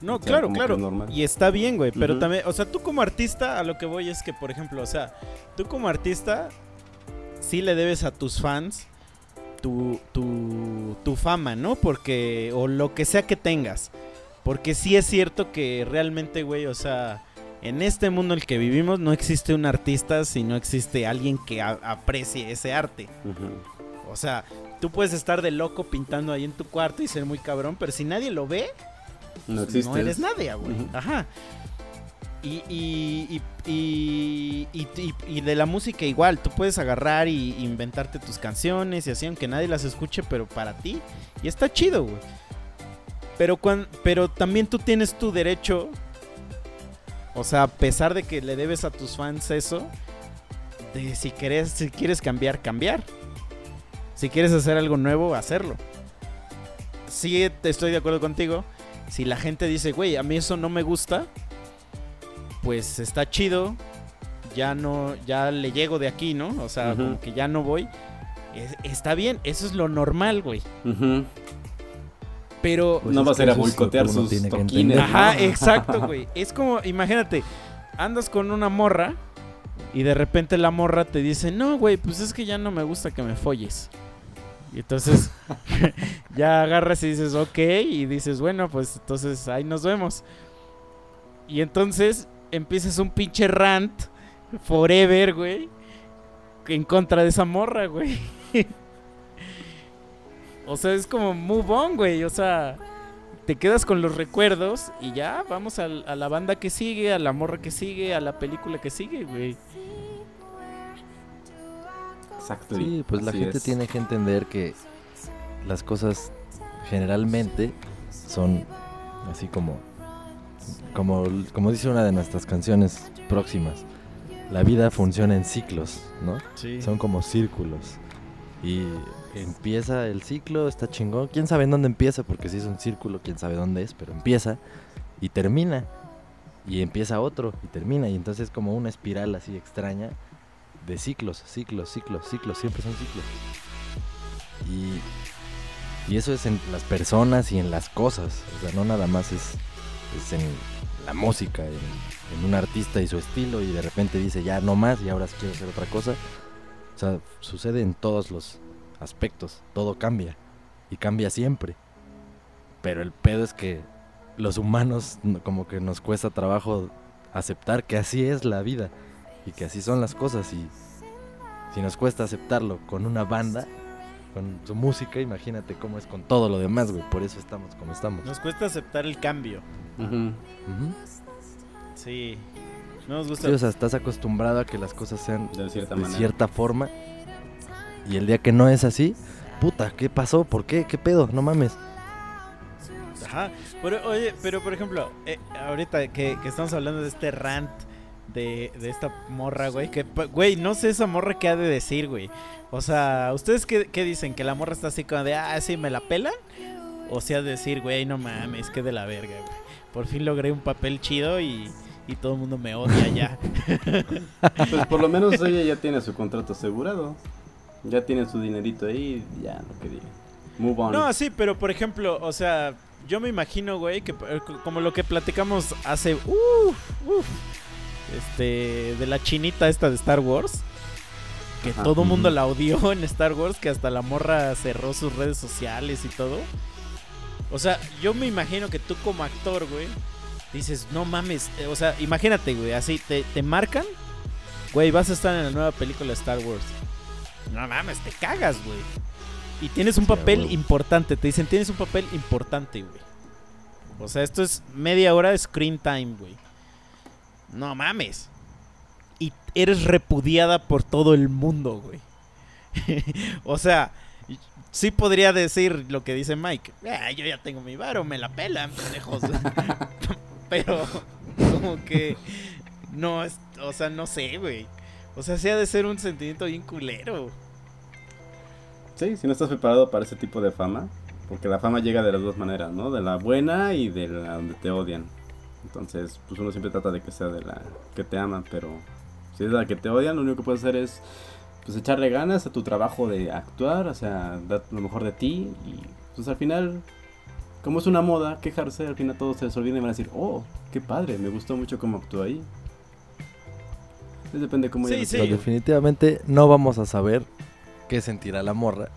No, O sea, claro, claro. Y está bien, güey, pero también, o sea, tú como artista, a lo que voy es que, por ejemplo, o sea, tú como artista, sí le debes a tus fans tu, tu, tu fama, ¿no? Porque, o lo que sea que tengas. Porque sí es cierto que realmente, güey, o sea, en este mundo en el que vivimos no existe un artista si no existe alguien que aprecie ese arte. O sea, tú puedes estar de loco pintando ahí en tu cuarto y ser muy cabrón, pero si nadie lo ve, No existe. no eres nadie, güey. Ajá. Y, y, y, y, de la música igual, tú puedes agarrar y inventarte tus canciones y así, aunque nadie las escuche, pero para ti. Y está chido, güey. Pero, pero también tú tienes tu derecho, o sea, a pesar de que le debes a tus fans eso, de si quieres, si quieres cambiar, cambiar. Si quieres hacer algo nuevo, hacerlo. Sí, estoy de acuerdo contigo. Si la gente dice, güey, a mí eso no me gusta, pues está chido. Ya no, ya le llego de aquí, ¿no? O sea, como que ya no voy. Es- está bien, eso es lo normal, güey. Pero, Pues no vas a ir a boicotear sus toquines. ajá, ¿no? exacto, güey. Es como, imagínate, andas con una morra y de repente la morra te dice, no, güey, pues es que ya no me gusta que me folles. Y entonces ya agarras y dices, ok, y dices, bueno, pues entonces ahí nos vemos. Y entonces empiezas un pinche rant forever, güey, en contra de esa morra, güey. o sea, es como move on, güey, o sea, te quedas con los recuerdos y ya vamos al- a, la banda que sigue, a la morra que sigue, a la película que sigue, güey. Sí, pues la gente es. tiene que entender que las cosas generalmente son así como, como, como dice una de nuestras canciones próximas. La vida funciona en ciclos, ¿no? Sí. Son como círculos. Y empieza el ciclo, está chingón. Quién sabe en dónde empieza, porque si es un círculo, quién sabe dónde es, pero empieza. y termina. Y empieza otro y termina. Y entonces es como una espiral así extraña de ciclos, ciclos, ciclos, ciclos. Siempre son ciclos. Y, y eso es en las personas y en las cosas. O sea, no nada más es, es en la música, en, en un artista y su estilo. Y de repente dice, ya no más y ahora quiero hacer otra cosa. O sea, sucede en todos los aspectos. Todo cambia. Y cambia siempre. Pero el pedo es que los humanos no- como que nos cuesta trabajo aceptar que así es la vida y que así son las cosas y si nos cuesta aceptarlo con una banda, con su música, imagínate cómo es con todo lo demás, güey. Por eso estamos como estamos. Nos cuesta aceptar el cambio. Ujú. Ujú. Sí. No nos gusta. Sí, o sea, estás acostumbrado a que las cosas sean De cierta de manera. cierta forma y el día que no es así, puta, ¿qué pasó? ¿Por qué? ¿Qué pedo? No mames. Ajá. Pero, oye, pero por ejemplo, eh, ahorita que, que estamos hablando de este rant de, de esta morra, güey, que, güey, no sé esa morra qué ha de decir, güey. O sea, ¿ustedes qué, qué dicen? ¿Que la morra está así como de, ah, sí, me la pelan? O sea, decir, güey, no mames, que de la verga, güey. Por fin logré un papel chido y, y todo el mundo me odia ya. Pues por lo menos ella ya tiene su contrato asegurado. Ya tiene su dinerito ahí, ya lo que diga. Move on. No, sí, pero por ejemplo, o sea, yo me imagino, güey, que eh, co- como lo que platicamos hace, uf, este, de la chinita esta de Star Wars, que Ajá. todo el mundo la odió en Star Wars, que hasta la morra cerró sus redes sociales y todo. O sea, yo me imagino que tú como actor, güey, dices, no mames, eh, o sea, imagínate, güey, así, te, te marcan, güey, vas a estar en la nueva película de Star Wars. No mames, te cagas, güey. Y tienes un Sí, papel importante, te dicen, tienes un papel importante, güey. O sea, esto es media hora de screen time, güey. No mames. Y eres repudiada por todo el mundo, güey. o sea, sí podría decir lo que dice Mike. "Ah, yo ya tengo mi varo, me la pelan, pendejos. Pero, como que. No, es, o sea, no sé, güey. O sea, sí ha de ser un sentimiento bien culero. Sí, si no estás preparado para ese tipo de fama, porque la fama llega de las dos maneras, ¿no? De la buena y de la donde te odian. Entonces, pues uno siempre trata de que sea de la que te aman, pero si es de la que te odian, lo único que puedes hacer es pues echarle ganas a tu trabajo de actuar, o sea, dar lo mejor de ti y pues al final como es una moda quejarse, al final todos se les olvida y van a decir, "Oh, qué padre, me gustó mucho cómo actuó ahí." Entonces, depende cómo Sí, sí. Definitivamente no vamos a saber qué sentirá la morra,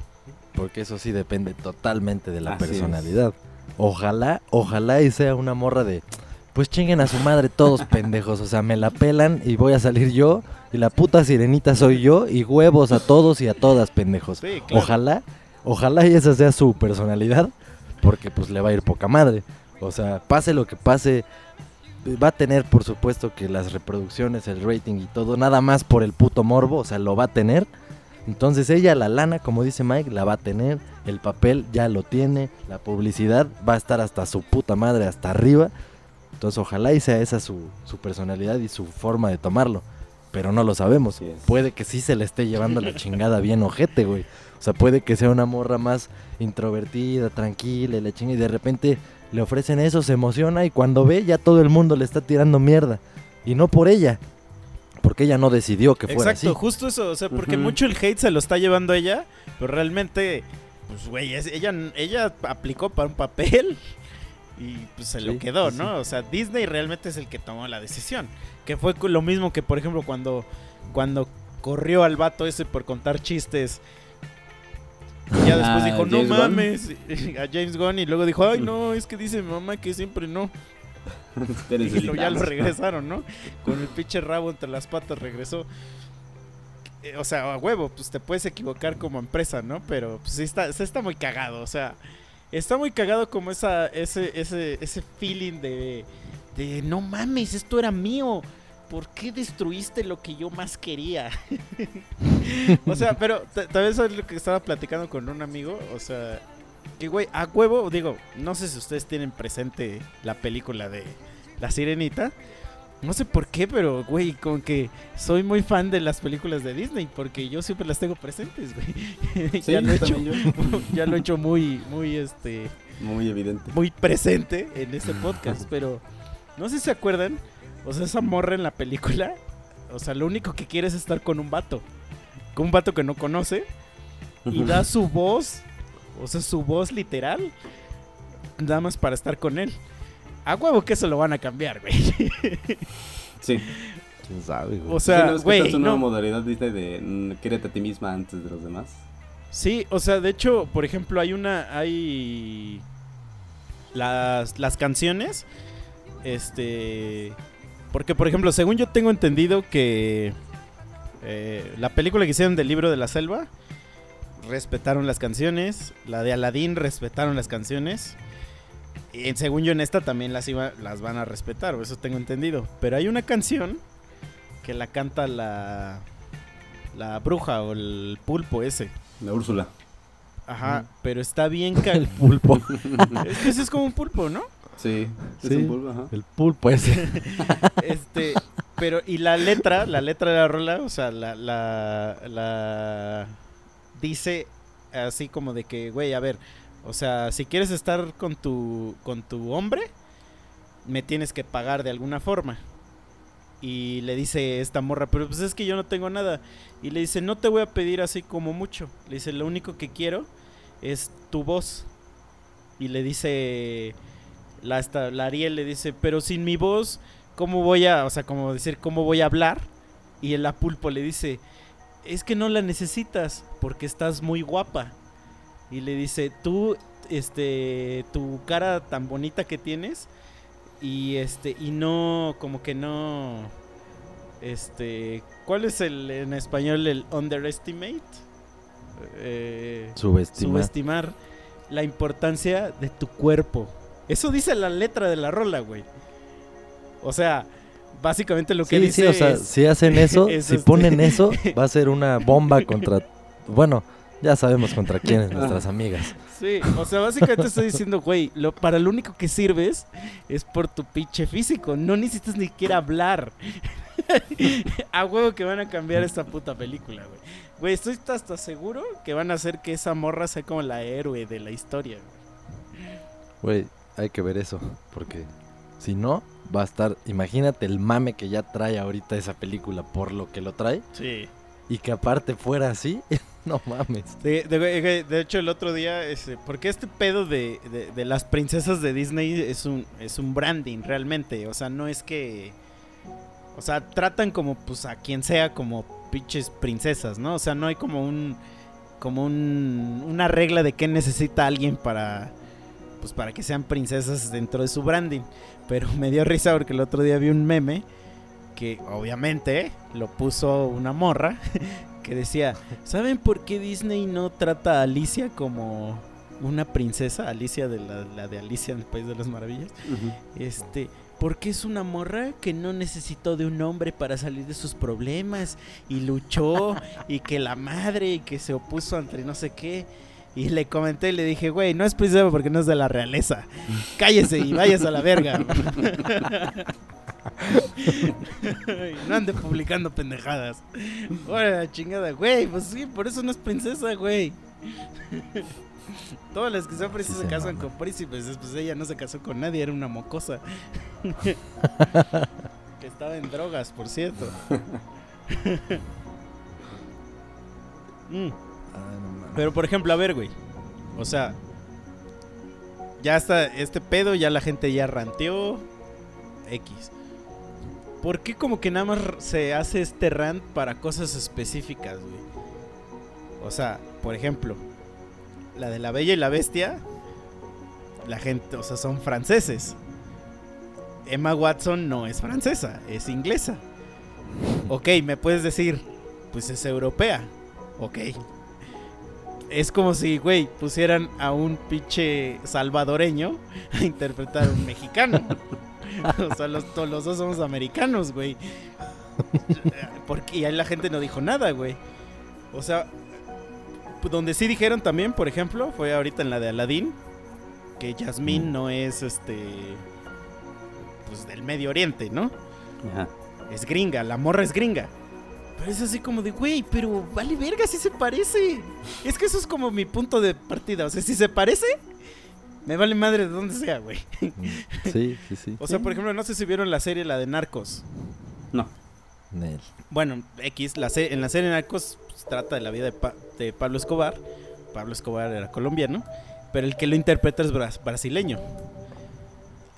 porque eso sí depende totalmente de la Así es. personalidad. Ojalá, ojalá y sea una morra de, pues chinguen a su madre todos pendejos, o sea, me la pelan y voy a salir yo y la puta sirenita soy yo y huevos a todos y a todas pendejos. Sí, claro. Ojalá, ojalá y esa sea su personalidad, porque pues le va a ir poca madre. O sea, pase lo que pase, va a tener por supuesto que las reproducciones, el rating y todo, nada más por el puto morbo, o sea, lo va a tener. Entonces ella la lana, como dice Mike, la va a tener, el papel ya lo tiene, la publicidad va a estar hasta su puta madre, hasta arriba. Entonces ojalá y sea esa su, su personalidad y su forma de tomarlo. Pero no lo sabemos. Puede que sí se le esté llevando la chingada bien ojete, güey. O sea, puede que sea una morra más introvertida, tranquila, y la chinga, y de repente le ofrecen eso, se emociona y cuando ve ya todo el mundo le está tirando mierda. Y no por ella, porque ella no decidió que fuera Exacto, así. justo eso, o sea, porque mucho el hate se lo está llevando ella, pero realmente, pues, güey, es- ella, ella aplicó para un papel y pues se lo quedó, sí, ¿no? O sea, Disney realmente es el que tomó la decisión, que fue lo mismo que, por ejemplo, cuando, cuando corrió al vato ese por contar chistes. Y ya después Ah, dijo, no James Gunn. mames, a James Gunn, y luego dijo, ay, no, es que dice mi mamá que siempre no. Y lo- ya lo regresaron, ¿no? Con el pinche rabo entre las patas regresó. Eh, O sea, a huevo, pues te puedes equivocar como empresa, ¿no? Pero pues sí está, sí está muy cagado, o sea, está muy cagado como esa, ese, ese, ese feeling de, de no mames, esto era mío. ¿Por qué destruiste lo que yo más quería? o sea, pero ta- tal vez es lo que estaba platicando con un amigo, o sea, que güey, a huevo, digo, no sé si ustedes tienen presente la película de La Sirenita. No sé por qué, pero güey, como que soy muy fan de las películas de Disney porque yo siempre las tengo presentes, güey. Sí, ya lo he hecho, ya lo he hecho muy muy este Muy evidente. muy presente en este podcast, pero no sé si se acuerdan, o sea, esa morra en la película, o sea, lo único que quiere es estar con un vato, con un vato que no conoce, y da su voz, o sea, su voz literal, nada más para estar con él. A huevo que eso lo van a cambiar, güey. Sí. ¿Quién sabe, güey? O Sí, ¿no sea, ves que güey, esta es una no. modalidad dice de mm, quiérete a ti misma antes de los demás. Sí, o sea, de hecho, por ejemplo, hay una, hay las, las canciones, este, porque por ejemplo, según yo tengo entendido que eh, la película que hicieron del libro de la selva, respetaron las canciones, la de Aladdin respetaron las canciones, y según yo en esta también las, iba, las van a respetar, o eso tengo entendido, pero hay una canción que la canta la, la bruja o el pulpo ese. La Úrsula. Ajá, pero está bien cal... El pulpo. es que ese es como un pulpo, ¿no? Sí. Es Sí. un pulpo, ajá. El pulpo ese. Este, pero y la letra, la letra de la rola, o sea, la, la, la dice así como de que, güey, a ver, o sea, si quieres estar con tu, con tu hombre, me tienes que pagar de alguna forma. Y le dice esta morra, pero pues es que yo no tengo nada. Y le dice, no te voy a pedir así como mucho. Le dice, lo único que quiero es tu voz. Y le dice, la, esta, la Ariel le dice, pero sin mi voz, ¿cómo voy a, o sea, como decir, cómo voy a hablar? Y el Apulpo le dice, es que no la necesitas porque estás muy guapa. Y le dice, tú, este, tu cara tan bonita que tienes y este, y no, como que no, este, ¿cuál es el, en español, el underestimate? Eh, Subestimar. subestimar la importancia de tu cuerpo. Eso dice la letra de la rola, güey. O sea, básicamente lo que Sí, dice sí, o sea, es- si hacen eso, es si este- ponen eso, va a ser una bomba contra... Bueno, ya sabemos contra quiénes, nuestras amigas. Sí, o sea, básicamente estoy diciendo, güey, lo, para lo único que sirves es por tu pinche físico. No necesitas ni siquiera hablar. a huevo que van a cambiar esta puta película, güey. Güey, estoy hasta seguro que van a hacer que esa morra sea como la héroe de la historia, güey. Güey, hay que ver eso, porque si no, va a estar... Imagínate el mame que ya trae ahorita esa película por lo que lo trae, Sí. Y que aparte fuera así, no mames. De, hecho, el otro día, este, porque este pedo de, de- de las princesas de Disney es un, es un branding realmente. O sea, no es que. O sea, tratan como pues a quien sea como pinches princesas, ¿no? O sea, no hay como un. como un, una regla de qué necesita alguien para. Pues para que sean princesas dentro de su branding. Pero me dio risa porque el otro día vi un meme que obviamente lo puso una morra que decía, ¿saben por qué Disney no trata a Alicia como una princesa? Alicia de la, la de Alicia en el País de las Maravillas. Este, porque es una morra que no necesitó de un hombre para salir de sus problemas y luchó y que la madre y que se opuso ante no sé qué. Y le comenté y le dije, güey, no es princesa porque no es de la realeza. Cállese y váyase a la verga. No ande publicando pendejadas. Ahora la chingada, güey, pues sí, por eso no es princesa, güey. Todas las que son princesas Sí se casan con príncipes, pues ella no se casó con nadie, era una mocosa. que estaba en drogas, por cierto. Mm. Ah. Pero por ejemplo, a ver, güey. O sea, ya está este pedo, ya la gente ya ranteó. X. ¿Por qué como que nada más se hace este rant para cosas específicas, güey? O sea, por ejemplo, la de la Bella y la Bestia, la gente, o sea, son franceses. Emma Watson no es francesa, es inglesa. Ok, me puedes decir, pues es europea. Ok. Es como si, güey, pusieran a un pinche salvadoreño a interpretar a un mexicano. o sea, los, los dos somos americanos, güey. Porque y ahí la gente no dijo nada, güey. O sea, pues, donde sí dijeron también, por ejemplo, fue ahorita en la de Aladdin, que Jasmine Mm. no es este. Pues del Medio Oriente, ¿no? Ajá. Es gringa, la morra es gringa. Pero es así como de, güey, pero vale verga si se parece. Es que eso es como mi punto de partida. O sea, si se parece, Me vale madre de donde sea, güey. Mm, Sí, sí, sí. O sea, por ejemplo, no sé si vieron la serie, la de Narcos. No. Nel. Bueno, X, la se- en la serie Narcos pues, trata de la vida de, Pa- de Pablo Escobar. Pablo Escobar era colombiano, pero el que lo interpreta es bras- brasileño.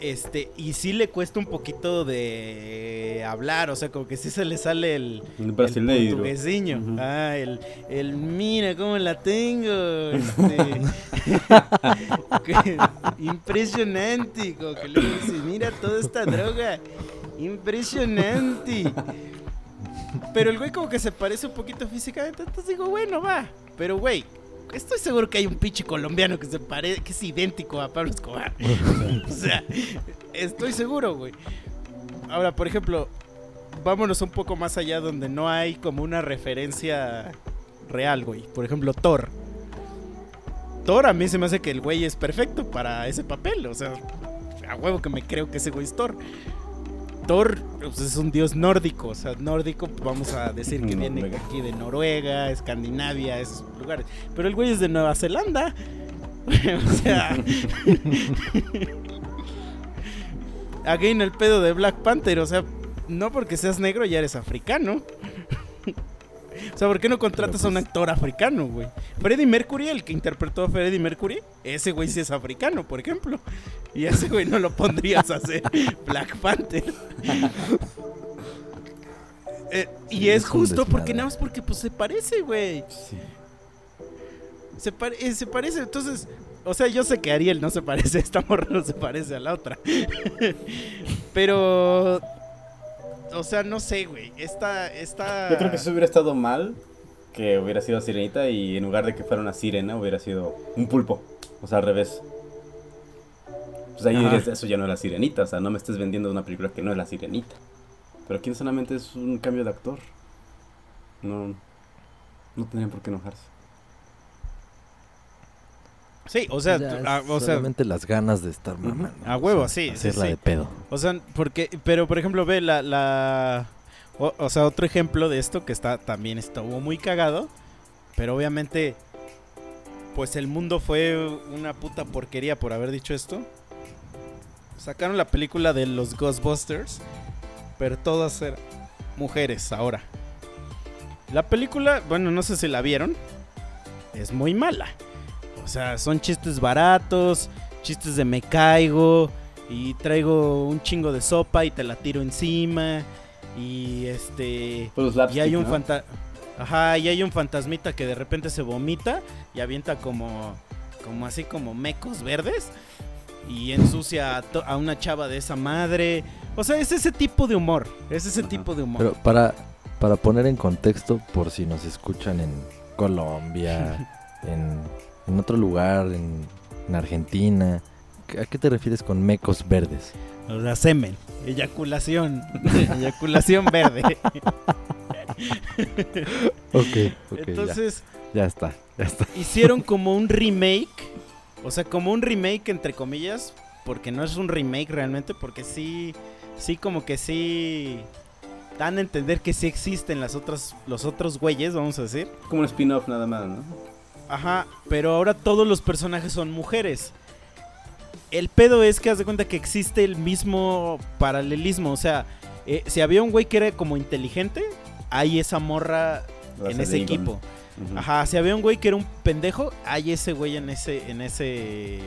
Este, y sí le cuesta un poquito de hablar, o sea, como que sí se le sale el, El el brasileiro. Ujú. Ah, el, el mira cómo la tengo. este, impresionante. Como que le dice, mira toda esta droga. Impresionante. Pero el güey como que se parece un poquito físicamente. Entonces digo, bueno, va. Pero güey, estoy seguro que hay un pinche colombiano que se parece, que es idéntico a Pablo Escobar. o sea, estoy seguro, güey. Ahora, por ejemplo, vámonos un poco más allá donde no hay como una referencia real, güey. Por ejemplo, Thor. Thor a mí se me hace que el güey es perfecto para ese papel. O sea, a huevo que me creo que ese güey es Thor. Thor pues, es un dios nórdico. O sea, nórdico, vamos a decir que viene aquí de Noruega, Escandinavia, esos lugares. Pero el güey es de Nueva Zelanda. o sea. Again, el pedo de Black Panther. O sea, no porque seas negro ya eres africano. O sea, ¿por qué no contratas a un actor africano, güey? Freddie Mercury, el que interpretó a Freddie Mercury, ese güey sí es africano, por ejemplo. Y ese güey no lo pondrías a hacer Black Panther. Eh, y es, justo porque nada más porque pues se parece, güey. Sí. Se, pare- eh, se parece, entonces, o sea, yo sé que Ariel no se parece, esta morra no se parece a la otra. Pero, o sea, no sé, güey. Esta, esta... Yo creo que eso hubiera estado mal que hubiera sido sirenita y en lugar de que fuera una sirena hubiera sido un pulpo. O sea, al revés. Pues ahí dirías, eso ya no es la sirenita. O sea, no me estés vendiendo una película que no es la sirenita. Pero aquí solamente es un cambio de actor. No, no tendrían por qué enojarse. Sí, o sea, ah, o sea, las ganas de estar mamando. A o huevo, sea, sí, Hacerla sí. de pedo. O sea, porque, pero por ejemplo, ve la, la, o, o sea, otro ejemplo de esto que está, también estuvo muy cagado, pero obviamente, pues el mundo fue una puta porquería por haber dicho esto. Sacaron la película de los Ghostbusters, pero todas eran mujeres ahora. La película, bueno, no sé si la vieron, es muy mala. O sea, son chistes baratos, chistes de me caigo y traigo un chingo de sopa y te la tiro encima y este Pues los y hay un ¿no? fanta Ajá, y hay un fantasmita que de repente se vomita y avienta como como así como mecos verdes y ensucia a, to- a una chava de esa madre. O sea, es ese tipo de humor, es ese Ajá. tipo de humor. Pero para, para poner en contexto, por si nos escuchan en Colombia, en, en otro lugar, en, en Argentina, ¿a qué te refieres con mecos verdes? O sea, semen, eyaculación, eyaculación verde. Ok, ok, Entonces, ya, ya está, ya está. hicieron como un remake. O sea, como un remake entre comillas. Porque no es un remake realmente. Porque sí. Sí, como que sí. Dan a entender que sí existen las otras. Los otros güeyes, vamos a decir. Como un spin-off nada más, ¿no? Ajá. Pero ahora todos los personajes son mujeres. El pedo es que haz de cuenta que existe el mismo paralelismo. O sea, eh, si había un güey que era como inteligente, hay esa morra en ese equipo. Ajá, si había un güey que era un pendejo, hay ese güey en ese, en ese,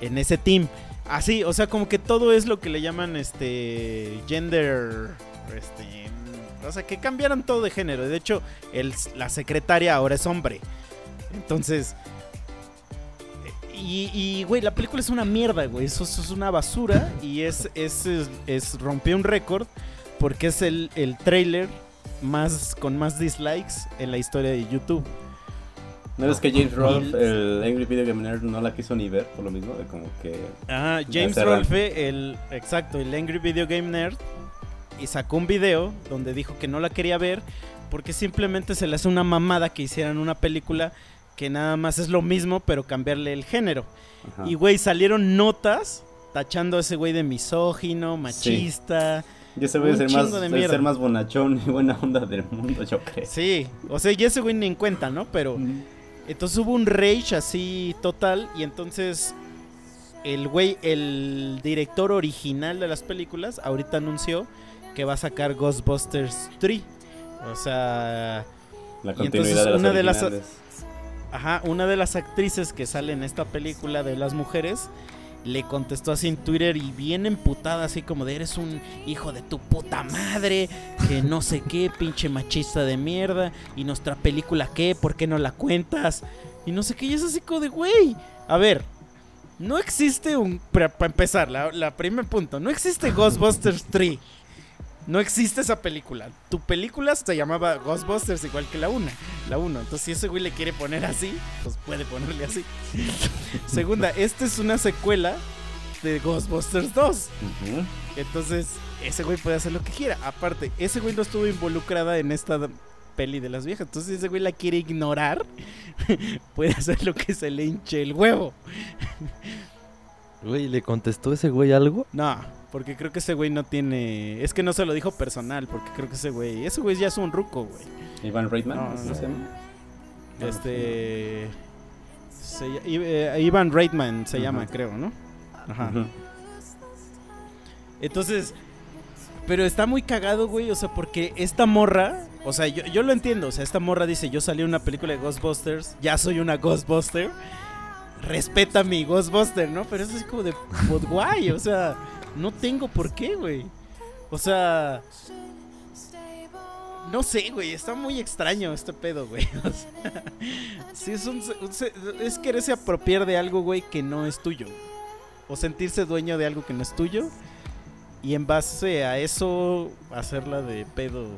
en ese team. Así, o sea, como que todo es lo que le llaman, este, gender, este, o sea, que cambiaron todo de género. De hecho, el, la secretaria ahora es hombre. Entonces, y, y, güey, la película es una mierda, güey. Eso, eso es una basura y es, es, es, es- rompió un récord porque es el, el trailer más con más dislikes en la historia de YouTube. ¿No ves que James Rolfe, el Angry Video Game Nerd, no la quiso ni ver por lo mismo? De como que... Ah, James. Rolfe, el exacto, el Angry Video Game Nerd, y sacó un video donde dijo que no la quería ver porque simplemente se le hace una mamada que hicieran una película que nada más es lo mismo pero cambiarle el género. Ajá. Y güey, salieron notas tachando a ese güey de misógino, machista. Y güey es un el más, de ser más bonachón y buena onda del mundo, yo creo. Sí, o sea, y ese güey ni en cuenta, ¿no? Pero. Entonces hubo un rage así total y entonces el güey, el director original de las películas, ahorita anunció que va a sacar Ghostbusters 3. O sea, La Y continuidad entonces de las una de las-. Ajá, una de las actrices que sale en esta película de las mujeres le contestó así en Twitter y bien emputada, así como de eres un hijo de tu puta madre, que no sé qué, pinche machista de mierda, y nuestra película qué, ¿por qué no la cuentas? Y no sé qué, y es así como de, güey, a ver, no existe un, para empezar, la, la primer punto, no existe Ghostbusters 3. No existe esa película. Tu película se llamaba Ghostbusters igual que la una, la 1. Entonces, si ese güey le quiere poner así, pues puede ponerle así. Segunda, esta es una secuela de Ghostbusters 2. Ujú. Entonces, ese güey puede hacer lo que quiera. Aparte, ese güey no estuvo involucrada en esta peli de las viejas. Entonces, si ese güey la quiere ignorar, puede hacer lo que se le hinche el huevo. Güey, ¿le contestó ese güey algo? No, porque creo que ese güey no tiene. Es que no se lo dijo personal, porque creo que ese güey. Ese güey ya es un ruco, güey. Ivan Reitman, No, ¿cómo no. se llama? Este. se eh, Ivan Reitman se llama, creo, ¿no? Ajá. Entonces. Pero está muy cagado, güey. O sea, porque esta morra. O sea, yo, yo lo entiendo. O sea, esta morra dice: Yo salí en una película de Ghostbusters. Ya soy una Ghostbuster. Respeta mi Ghostbuster, ¿no? Pero es así como de. Pues guay. O sea, no tengo por qué, güey. O sea. No sé, güey. Está muy extraño este pedo, güey. O sea, es, es quererse apropiar de algo, güey, que no es tuyo. O sentirse dueño de algo que no es tuyo. Y en base a eso, hacerla de pedo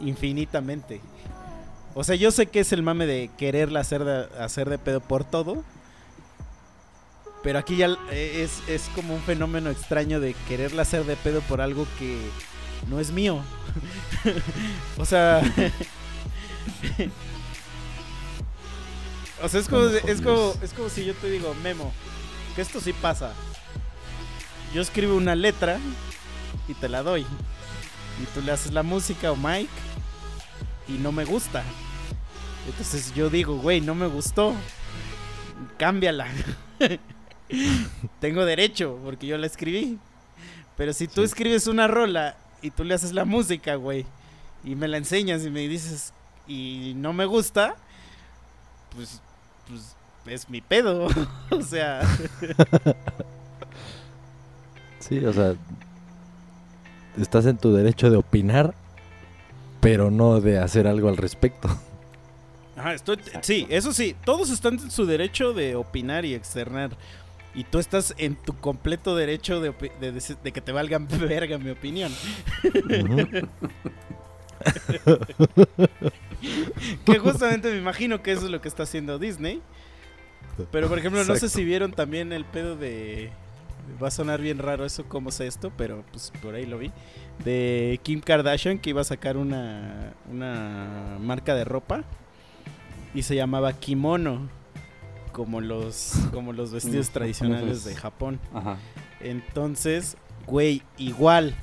infinitamente. O sea, yo sé que es el mame de quererla hacer de, hacer de pedo por todo. Pero aquí ya eh, es, es como un fenómeno extraño de quererla hacer de pedo por algo que no es mío. o sea... o sea, es como, es, como, es como si yo te digo, Memo, que esto sí pasa. Yo escribo una letra y te la doy. Y tú le haces la música o Mike y no me gusta. Entonces yo digo, güey, no me gustó. Cámbiala. Tengo derecho porque yo la escribí. Pero si tú Sí. escribes una rola y tú le haces la música, güey, y me la enseñas y me dices y no me gusta, pues, pues es mi pedo. o sea, Sí, o sea, estás en tu derecho de opinar, pero no de hacer algo al respecto. Ajá, estoy, sí, eso sí, todos están en su derecho de opinar y externar. Y tú estás en tu completo derecho de, que te valgan verga mi opinión. Que justamente me imagino que eso es lo que está haciendo Disney. Pero por ejemplo, no sé si vieron también el pedo de... Va a sonar bien raro eso, cómo sé esto, pero pues por ahí lo vi. De Kim Kardashian que iba a sacar una, una marca de ropa. Y se llamaba Kimono. Como los, como los vestidos tradicionales de Japón. Ajá. Entonces, güey, igual.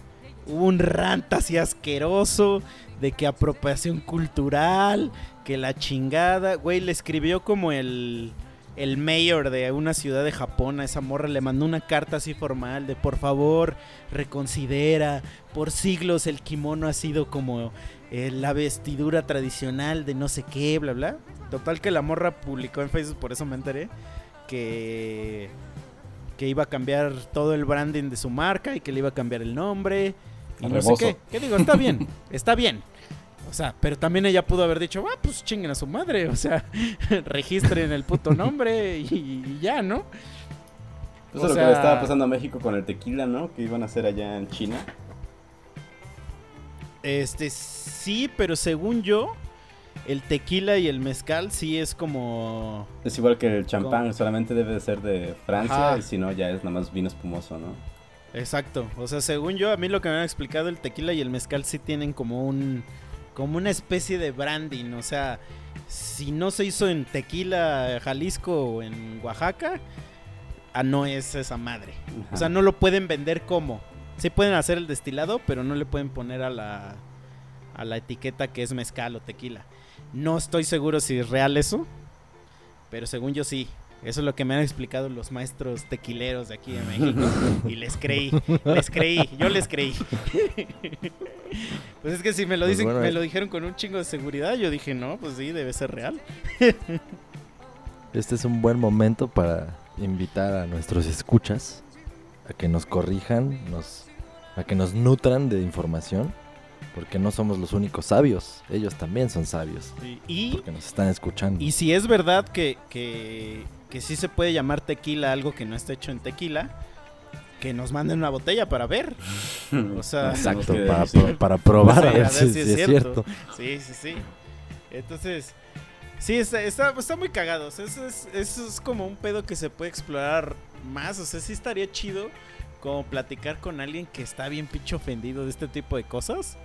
Hubo un rant así asqueroso de que apropiación cultural, que la chingada. Güey, le escribió como el, el mayor de una ciudad de Japón a esa morra. Le mandó una carta así formal de por favor, reconsidera. Por siglos el kimono ha sido como eh, la vestidura tradicional de no sé qué, bla, bla. Total que la morra publicó en Facebook, por eso me enteré, que que iba a cambiar todo el branding de su marca y que le iba a cambiar el nombre y no sé qué. ¿Qué digo? Está bien, está bien. O sea, pero también ella pudo haber dicho, ah, pues chinguen a su madre. O sea, registren el puto nombre y, y ya, ¿no? Eso O es lo sea- que le estaba pasando a México con el tequila, ¿no? Que iban a hacer allá en China. Este, sí, pero según yo, el tequila y el mezcal sí es como... Es igual que el champán, solamente debe de ser de Francia Ajá. y si no ya es nada más vino espumoso, ¿no? Exacto. O sea, según yo, a mí lo que me han explicado, el tequila y el mezcal sí tienen como un. como una especie de branding. O sea, si no se hizo en tequila, Jalisco o en Oaxaca, ah, no es esa madre. O sea, no lo pueden vender como. Sí pueden hacer el destilado, pero no le pueden poner a la. a la etiqueta que es mezcal o tequila. No estoy seguro si es real eso. Pero según yo sí. Eso es lo que me han explicado los maestros tequileros de aquí de México. y les creí, les creí, yo les creí. pues es que si me lo Pues dicen, bueno, me eh. lo dijeron con un chingo de seguridad, yo dije, no, pues sí, debe ser real. Este es un buen momento para invitar a nuestros escuchas a que nos corrijan, nos, a que nos nutran de información, porque no somos los únicos sabios, ellos también son sabios, Y, porque nos están escuchando. y si es verdad que, que, que sí se puede llamar tequila algo que no está hecho en tequila, que nos manden una botella para ver. O sea, Exacto, para, pro- para probar Sí, a ver a ver si, si es es cierto. cierto. Sí, sí, sí. Entonces, sí, está, está, está muy cagado. O sea, eso, es, eso es como un pedo que se puede explorar más. O sea, sí estaría chido como platicar con alguien que está bien pinche ofendido de este tipo de cosas.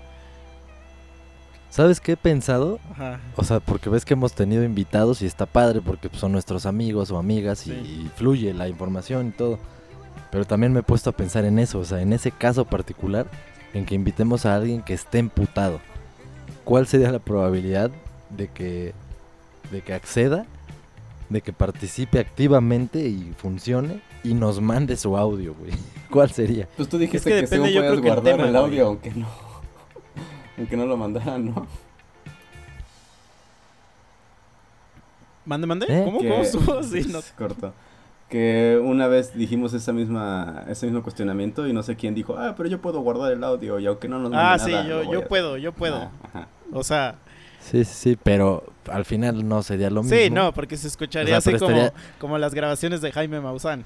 ¿Sabes qué he pensado? Ajá. O sea, porque ves que hemos tenido invitados y está padre porque pues, son nuestros amigos o amigas y fluye la información y todo. Pero también me he puesto a pensar en eso, o sea, en ese caso particular, en que invitemos a alguien que esté emputado. ¿Cuál sería la probabilidad de que, de que acceda, de que participe activamente y funcione y nos mande su audio, güey? ¿Cuál sería? Pues tú dijiste Es que que, depende, según yo podías creo que el guardar tema, el güey. audio, aunque no. aunque no lo mandaran, ¿no? ¿Mande, mande? ¿Eh? ¿Cómo? Que- ¿Cómo estuvo? Sí, no. Corto. Que una vez dijimos esa misma, ese mismo cuestionamiento y no sé quién dijo, ah, pero yo puedo guardar el audio y aunque no nos Ah, mande sí, nada, yo, voy yo a puedo, yo puedo. hacer". Ah, ajá. O sea, Sí, sí, sí, pero al final no sería lo mismo. sí, no, porque se escucharía O sea, así como, las grabaciones de Jaime Maussan.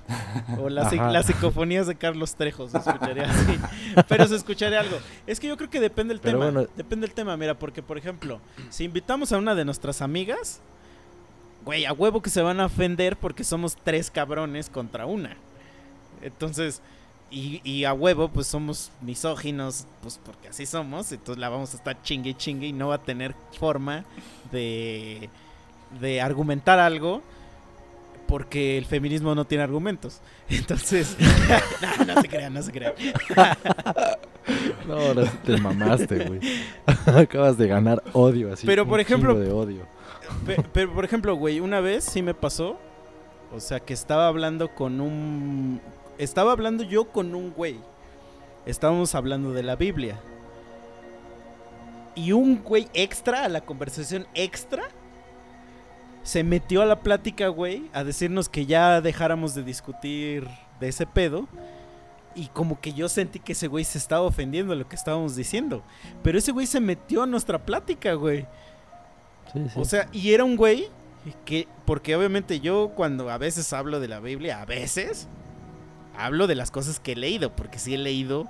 O las, las psicofonías de Carlos Trejo, se escucharía así. Pero se escucharía algo. Es que yo creo que depende el Pero tema. bueno. Depende el tema, mira, porque por ejemplo, si invitamos a una de nuestras amigas, güey, a huevo que se van a ofender porque somos tres cabrones contra una. Entonces, y, y a huevo, pues somos misóginos, pues porque así somos, entonces la vamos a estar chingue y chingue y no va a tener forma de, de argumentar algo porque el feminismo no tiene argumentos. Entonces, no, no se crean, no se crean. No, ahora sí te mamaste, güey. Acabas de ganar odio así. Pero, un por ejemplo- chingo de odio. Pe- Pero, por ejemplo, güey, una vez sí me pasó. O sea, que estaba hablando con un. Estaba hablando yo con un güey. Estábamos hablando de la Biblia. Y un güey extra, a la conversación extra, se metió a la plática, güey, a decirnos que ya dejáramos de discutir de ese pedo. Y como que yo sentí que ese güey se estaba ofendiendo de lo que estábamos diciendo. Pero ese güey se metió a nuestra plática, güey. Sí, sí. O sea, y era un güey que, porque obviamente yo cuando a veces hablo de la Biblia, a veces hablo de las cosas que he leído, porque sí he leído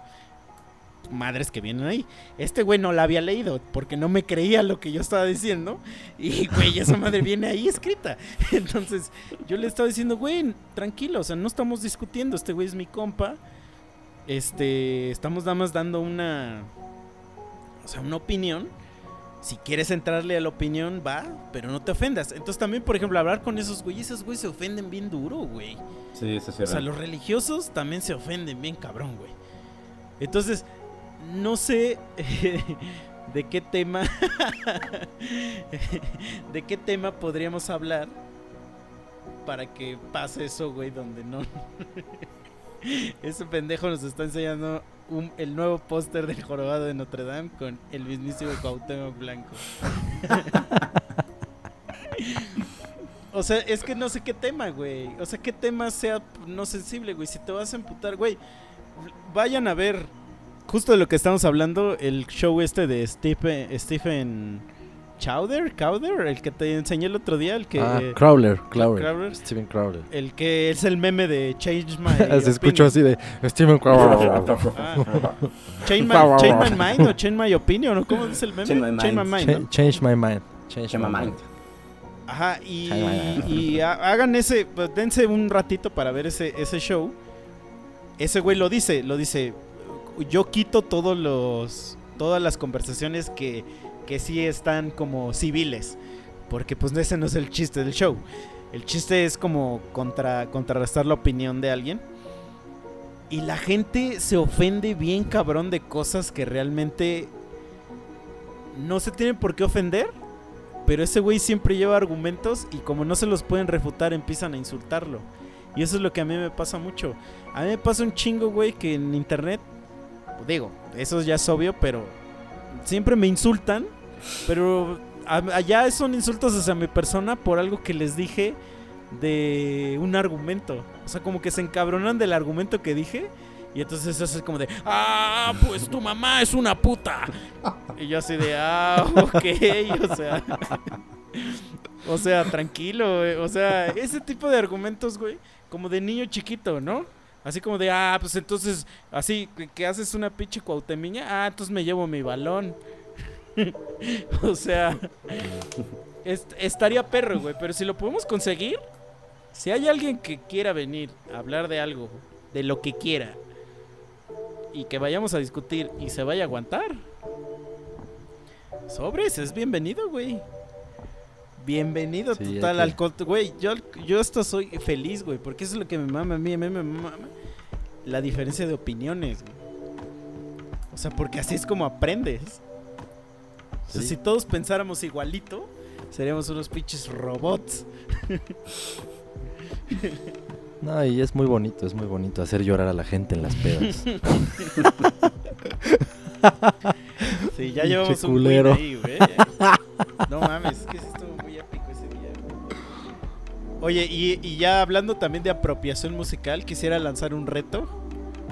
madres que vienen ahí. Este güey no la había leído porque no me creía lo que yo estaba diciendo y güey, esa madre viene ahí escrita. Entonces, yo le estaba diciendo, güey, tranquilo, o sea, no estamos discutiendo, este güey es mi compa. Este, estamos nada más dando una o sea, una opinión si quieres entrarle a la opinión, va, pero no te ofendas. Entonces también, por ejemplo, hablar con esos güeyes, esos güeyes se ofenden bien duro, güey. Sí, eso sí O sea, los religiosos también se ofenden bien cabrón, güey. Entonces, no sé de qué tema de qué tema podríamos hablar para que pase eso, güey, donde no ese pendejo nos está enseñando el nuevo póster del jorobado de Notre Dame con el mismísimo Cuauhtémoc Blanco. O sea, es que no sé qué tema, güey. O sea, qué tema sea no sensible, güey. Si te vas a emputar, güey. Vayan a ver, justo de lo que estamos hablando, el show este de Stephen Chowder, Cowder, el que te enseñé el otro día, el que... ah, Crowler, Crowler. Crowler. Steven Crowler. El que es el meme de Change My Se escuchó así de Steven Crowler. Ah. Change, my, change my mind o change my opinion, ¿o cómo dice el meme? Change my mind. change my mind. Change, my Mind. mind. Ajá, y, y ha- hagan ese, pues, dense un ratito para ver ese, ese show. Ese güey lo dice, lo dice, yo quito todos los, todas las conversaciones que, que sí están como civiles, porque pues ese no es el chiste del show. El chiste es como contra, contrarrestar la opinión de alguien. Y la gente se ofende bien cabrón de cosas que realmente no se tienen por qué ofender, pero ese güey siempre lleva argumentos y como no se los pueden refutar empiezan a insultarlo. Y eso es lo que a mí me pasa mucho. A mí me pasa un chingo, güey, que en internet, digo, eso ya es obvio, pero siempre me insultan, pero allá son insultos hacia mi persona por algo que les dije de un argumento. O sea, como que se encabronan del argumento que dije. Y entonces eso es como de, ah, pues tu mamá es una puta. Y yo así de, ah, ok, o sea. O sea, tranquilo, güey. O sea, ese tipo de argumentos, güey, como de niño chiquito, ¿no? Así como de, ah, pues entonces, así, que, haces una pinche cuautemiña, ah, entonces me llevo mi balón. o sea, est- estaría perro, güey, pero si lo podemos conseguir, si hay alguien que quiera venir a hablar de algo, de lo que quiera, y que vayamos a discutir y se vaya a aguantar, sobres, es bienvenido, güey. Bienvenido Sí, total al Güey, yo, yo esto soy feliz, güey, porque eso es lo que me mama a mí, a mí me mama la diferencia de opiniones, güey. O sea, porque así es como aprendes. O sea, Sí. si todos pensáramos igualito, seríamos unos pinches robots. No, y es muy bonito, es muy bonito hacer llorar a la gente en las pedas. Sí, ya llevamos un ahí, güey. No mames, es que Oye, y, ya hablando también de apropiación musical, quisiera lanzar un reto.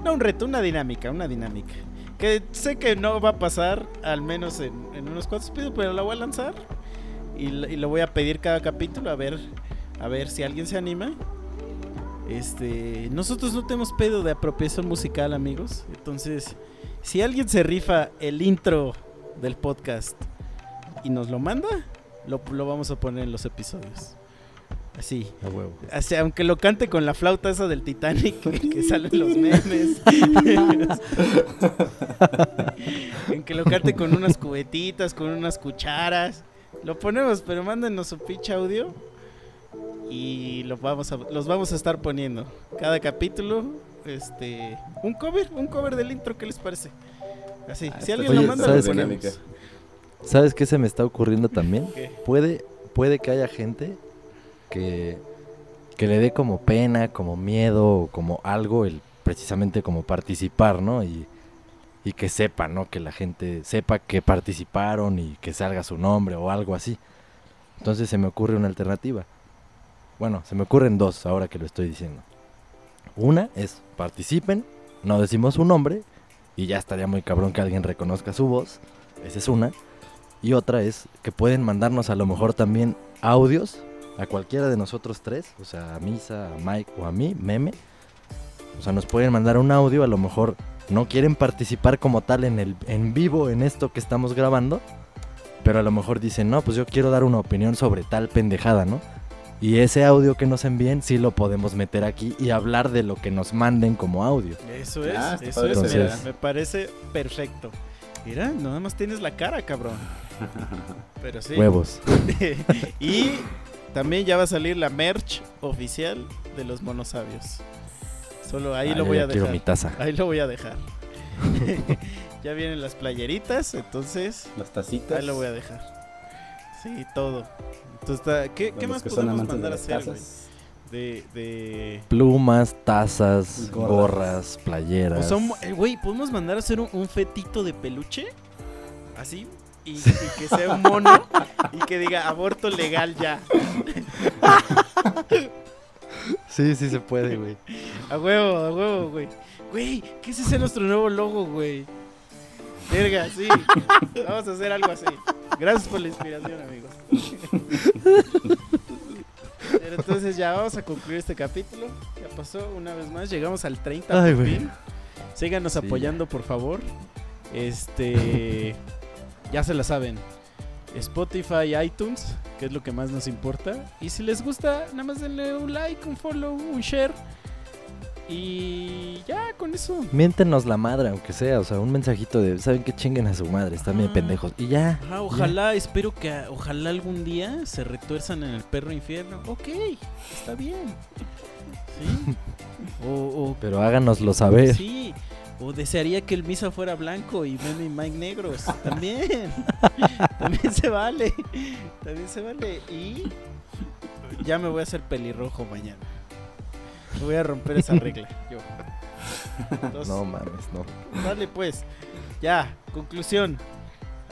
No un reto, una dinámica, una dinámica. Que sé que no va a pasar, al menos en, en unos cuantos episodios, pero la voy a lanzar. Y, la- y lo voy a pedir cada capítulo a ver, a ver si alguien se anima. Este, nosotros no tenemos pedo de apropiación musical, amigos. Entonces, si alguien se rifa el intro del podcast y nos lo manda, lo, lo vamos a poner en los episodios. Así. A huevo. Así, aunque lo cante con la flauta esa del Titanic que, que salen los memes. aunque lo cante con unas cubetitas, con unas cucharas. Lo ponemos, pero mándenos su pinche audio. Y lo vamos a, los vamos a estar poniendo. Cada capítulo, este. Un cover, un cover del intro, ¿qué les parece? Así. Ah, si alguien Oye, lo manda, lo ¿sabes qué? ponemos. ¿Sabes qué se me está ocurriendo también? ¿Qué? Puede, puede que haya gente que, le dé como pena, como miedo, como algo, el precisamente como participar, ¿no? Y, y que sepa, ¿no? Que la gente sepa que participaron y que salga su nombre o algo así. Entonces se me ocurre una alternativa. Bueno, se me ocurren dos ahora que lo estoy diciendo. Una es participen, no decimos su nombre y ya estaría muy cabrón que alguien reconozca su voz. Esa es una. Y otra es que pueden mandarnos a lo mejor también audios a cualquiera de nosotros tres, o sea, a Misa, a Mike o a mí, meme. O sea, nos pueden mandar un audio, a lo mejor no quieren participar como tal en el en vivo en esto que estamos grabando, pero a lo mejor dicen, "No, pues yo quiero dar una opinión sobre tal pendejada, ¿no?" Y ese audio que nos envíen sí lo podemos meter aquí y hablar de lo que nos manden como audio. Eso es, Ah, eso es, mira, me parece perfecto. Mira, nada más tienes la cara, cabrón. Pero sí. Huevos. y también ya va a salir la merch oficial de los monosabios. Solo ahí Ah, lo voy a dejar. mi taza. Ahí lo voy a dejar. ya vienen las playeritas, entonces Las tacitas. ahí lo voy a dejar. Sí, todo. Entonces, está- ¿qué, qué más podemos mandar a las hacer, güey? De, de... Plumas, tazas, Gorras. gorras, playeras. O sea, eh, güey, ¿podemos mandar a hacer un, un fetito de peluche? Así. Y, y que sea un mono y que diga aborto legal ya. Sí, sí se puede, güey. A huevo, a huevo, güey. Güey, ¿qué es ese nuestro nuevo logo, güey? Verga, sí. Vamos a hacer algo así. Gracias por la inspiración, amigos. Pero entonces ya vamos a concluir este capítulo. Ya pasó una vez más. Llegamos al 30 Ay, por güey. fin. Síganos Sí, apoyando, por favor. Este. Ya se la saben. Spotify, iTunes, que es lo que más nos importa. Y si les gusta, nada más denle un like, un follow, un share. Y ya, con eso. Miéntenos la madre, aunque sea. O sea, un mensajito de, ¿saben qué chinguen a su madre? Están bien Ah. pendejos. Y ya. Ajá, ojalá, espero que ojalá algún día se retuerzan en el perro infierno. Ok, está bien. Sí. O, o Pero háganoslo saber. Sí. O desearía que el Misa fuera blanco y Meme y Mike negros. También. También se vale. También se vale. Y ya me voy a hacer pelirrojo mañana. Voy a romper esa regla. Yo. Entonces, No mames, no. Dale pues. Ya, conclusión.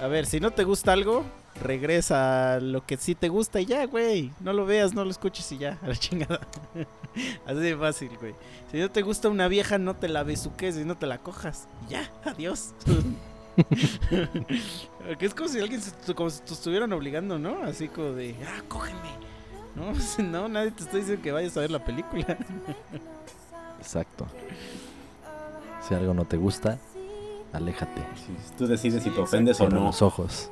A ver, si no te gusta algo, regresa a lo que sí te gusta y ya, güey. No lo veas, no lo escuches y ya, a la chingada. Así de fácil, güey. Si no te gusta una vieja, no te la besuques y no te la cojas. Y ya, adiós. que es como si alguien se- como si te estuvieran obligando, ¿no? Así como de, ah, cógeme. No, no, nadie te está diciendo que vayas a ver la película. Exacto. Si algo no te gusta, aléjate. Sí, tú decides si te ofendes o no. los ojos.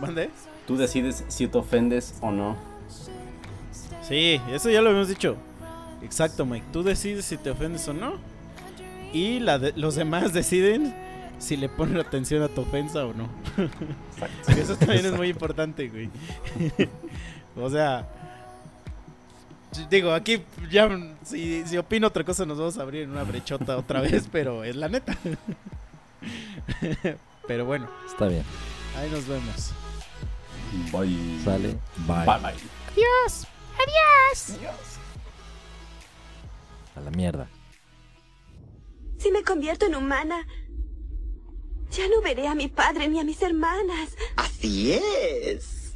¿Mande? Tú decides si te ofendes o no. Sí, eso ya lo habíamos dicho. Exacto, Mike. Tú decides si te ofendes o no. Y la de- los demás deciden si le ponen atención a tu ofensa o no. Que eso también es muy importante, güey. o sea, digo, aquí ya si, si opino otra cosa nos vamos a abrir en una brechota otra vez, pero es la neta. pero bueno, Está bien. ahí nos vemos. Bye. Sale. Bye. Bye bye. Adiós. A la mierda. Si me convierto en humana, ya no veré a mi padre ni a mis hermanas. Así es.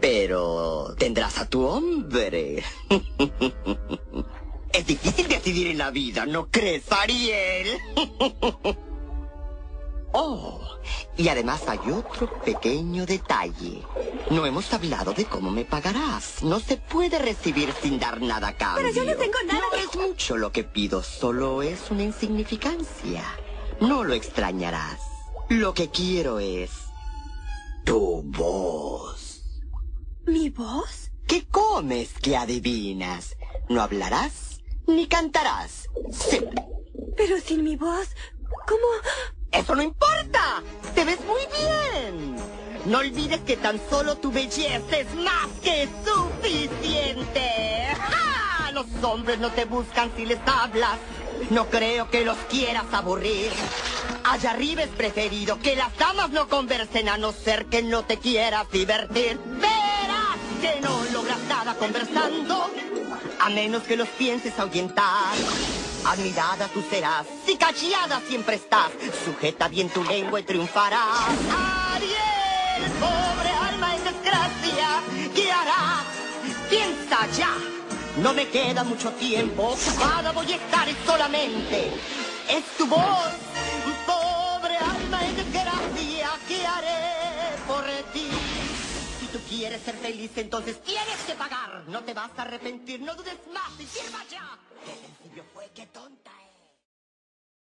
Pero tendrás a tu hombre. Es difícil decidir en la vida, ¿no crees, Ariel? Oh, y además hay otro pequeño detalle. No hemos hablado de cómo me pagarás. No se puede recibir sin dar nada a cambio. Pero yo no tengo nada No es mucho lo que pido, solo es una insignificancia. No lo extrañarás. Lo que quiero es tu voz. ¿Mi voz? ¿Qué comes que adivinas? No hablarás ni cantarás. Sí, Pero sin mi voz, ¿cómo? Eso no importa. Te ves muy bien. No olvides que tan solo tu belleza es más que suficiente. ¡Ja! Los hombres no te buscan si les hablas. No creo que los quieras aburrir. Allá arriba es preferido que las damas no conversen a no ser que no te quieras divertir. Verás que no logras nada conversando, a menos que los pienses ahuyentar. Admirada tú serás, si siempre estás, sujeta bien tu lengua y triunfarás. Ariel, pobre alma en desgracia, ¿qué? Piensa ya, no me queda mucho tiempo, ocupada voy a estar solamente. Es tu voz, pobre alma en desgracia, ¿qué haré por ti? Si tú quieres ser feliz, entonces tienes que pagar. No te vas a arrepentir, no dudes más y sirva ya. Qué sencillo fue, qué tonta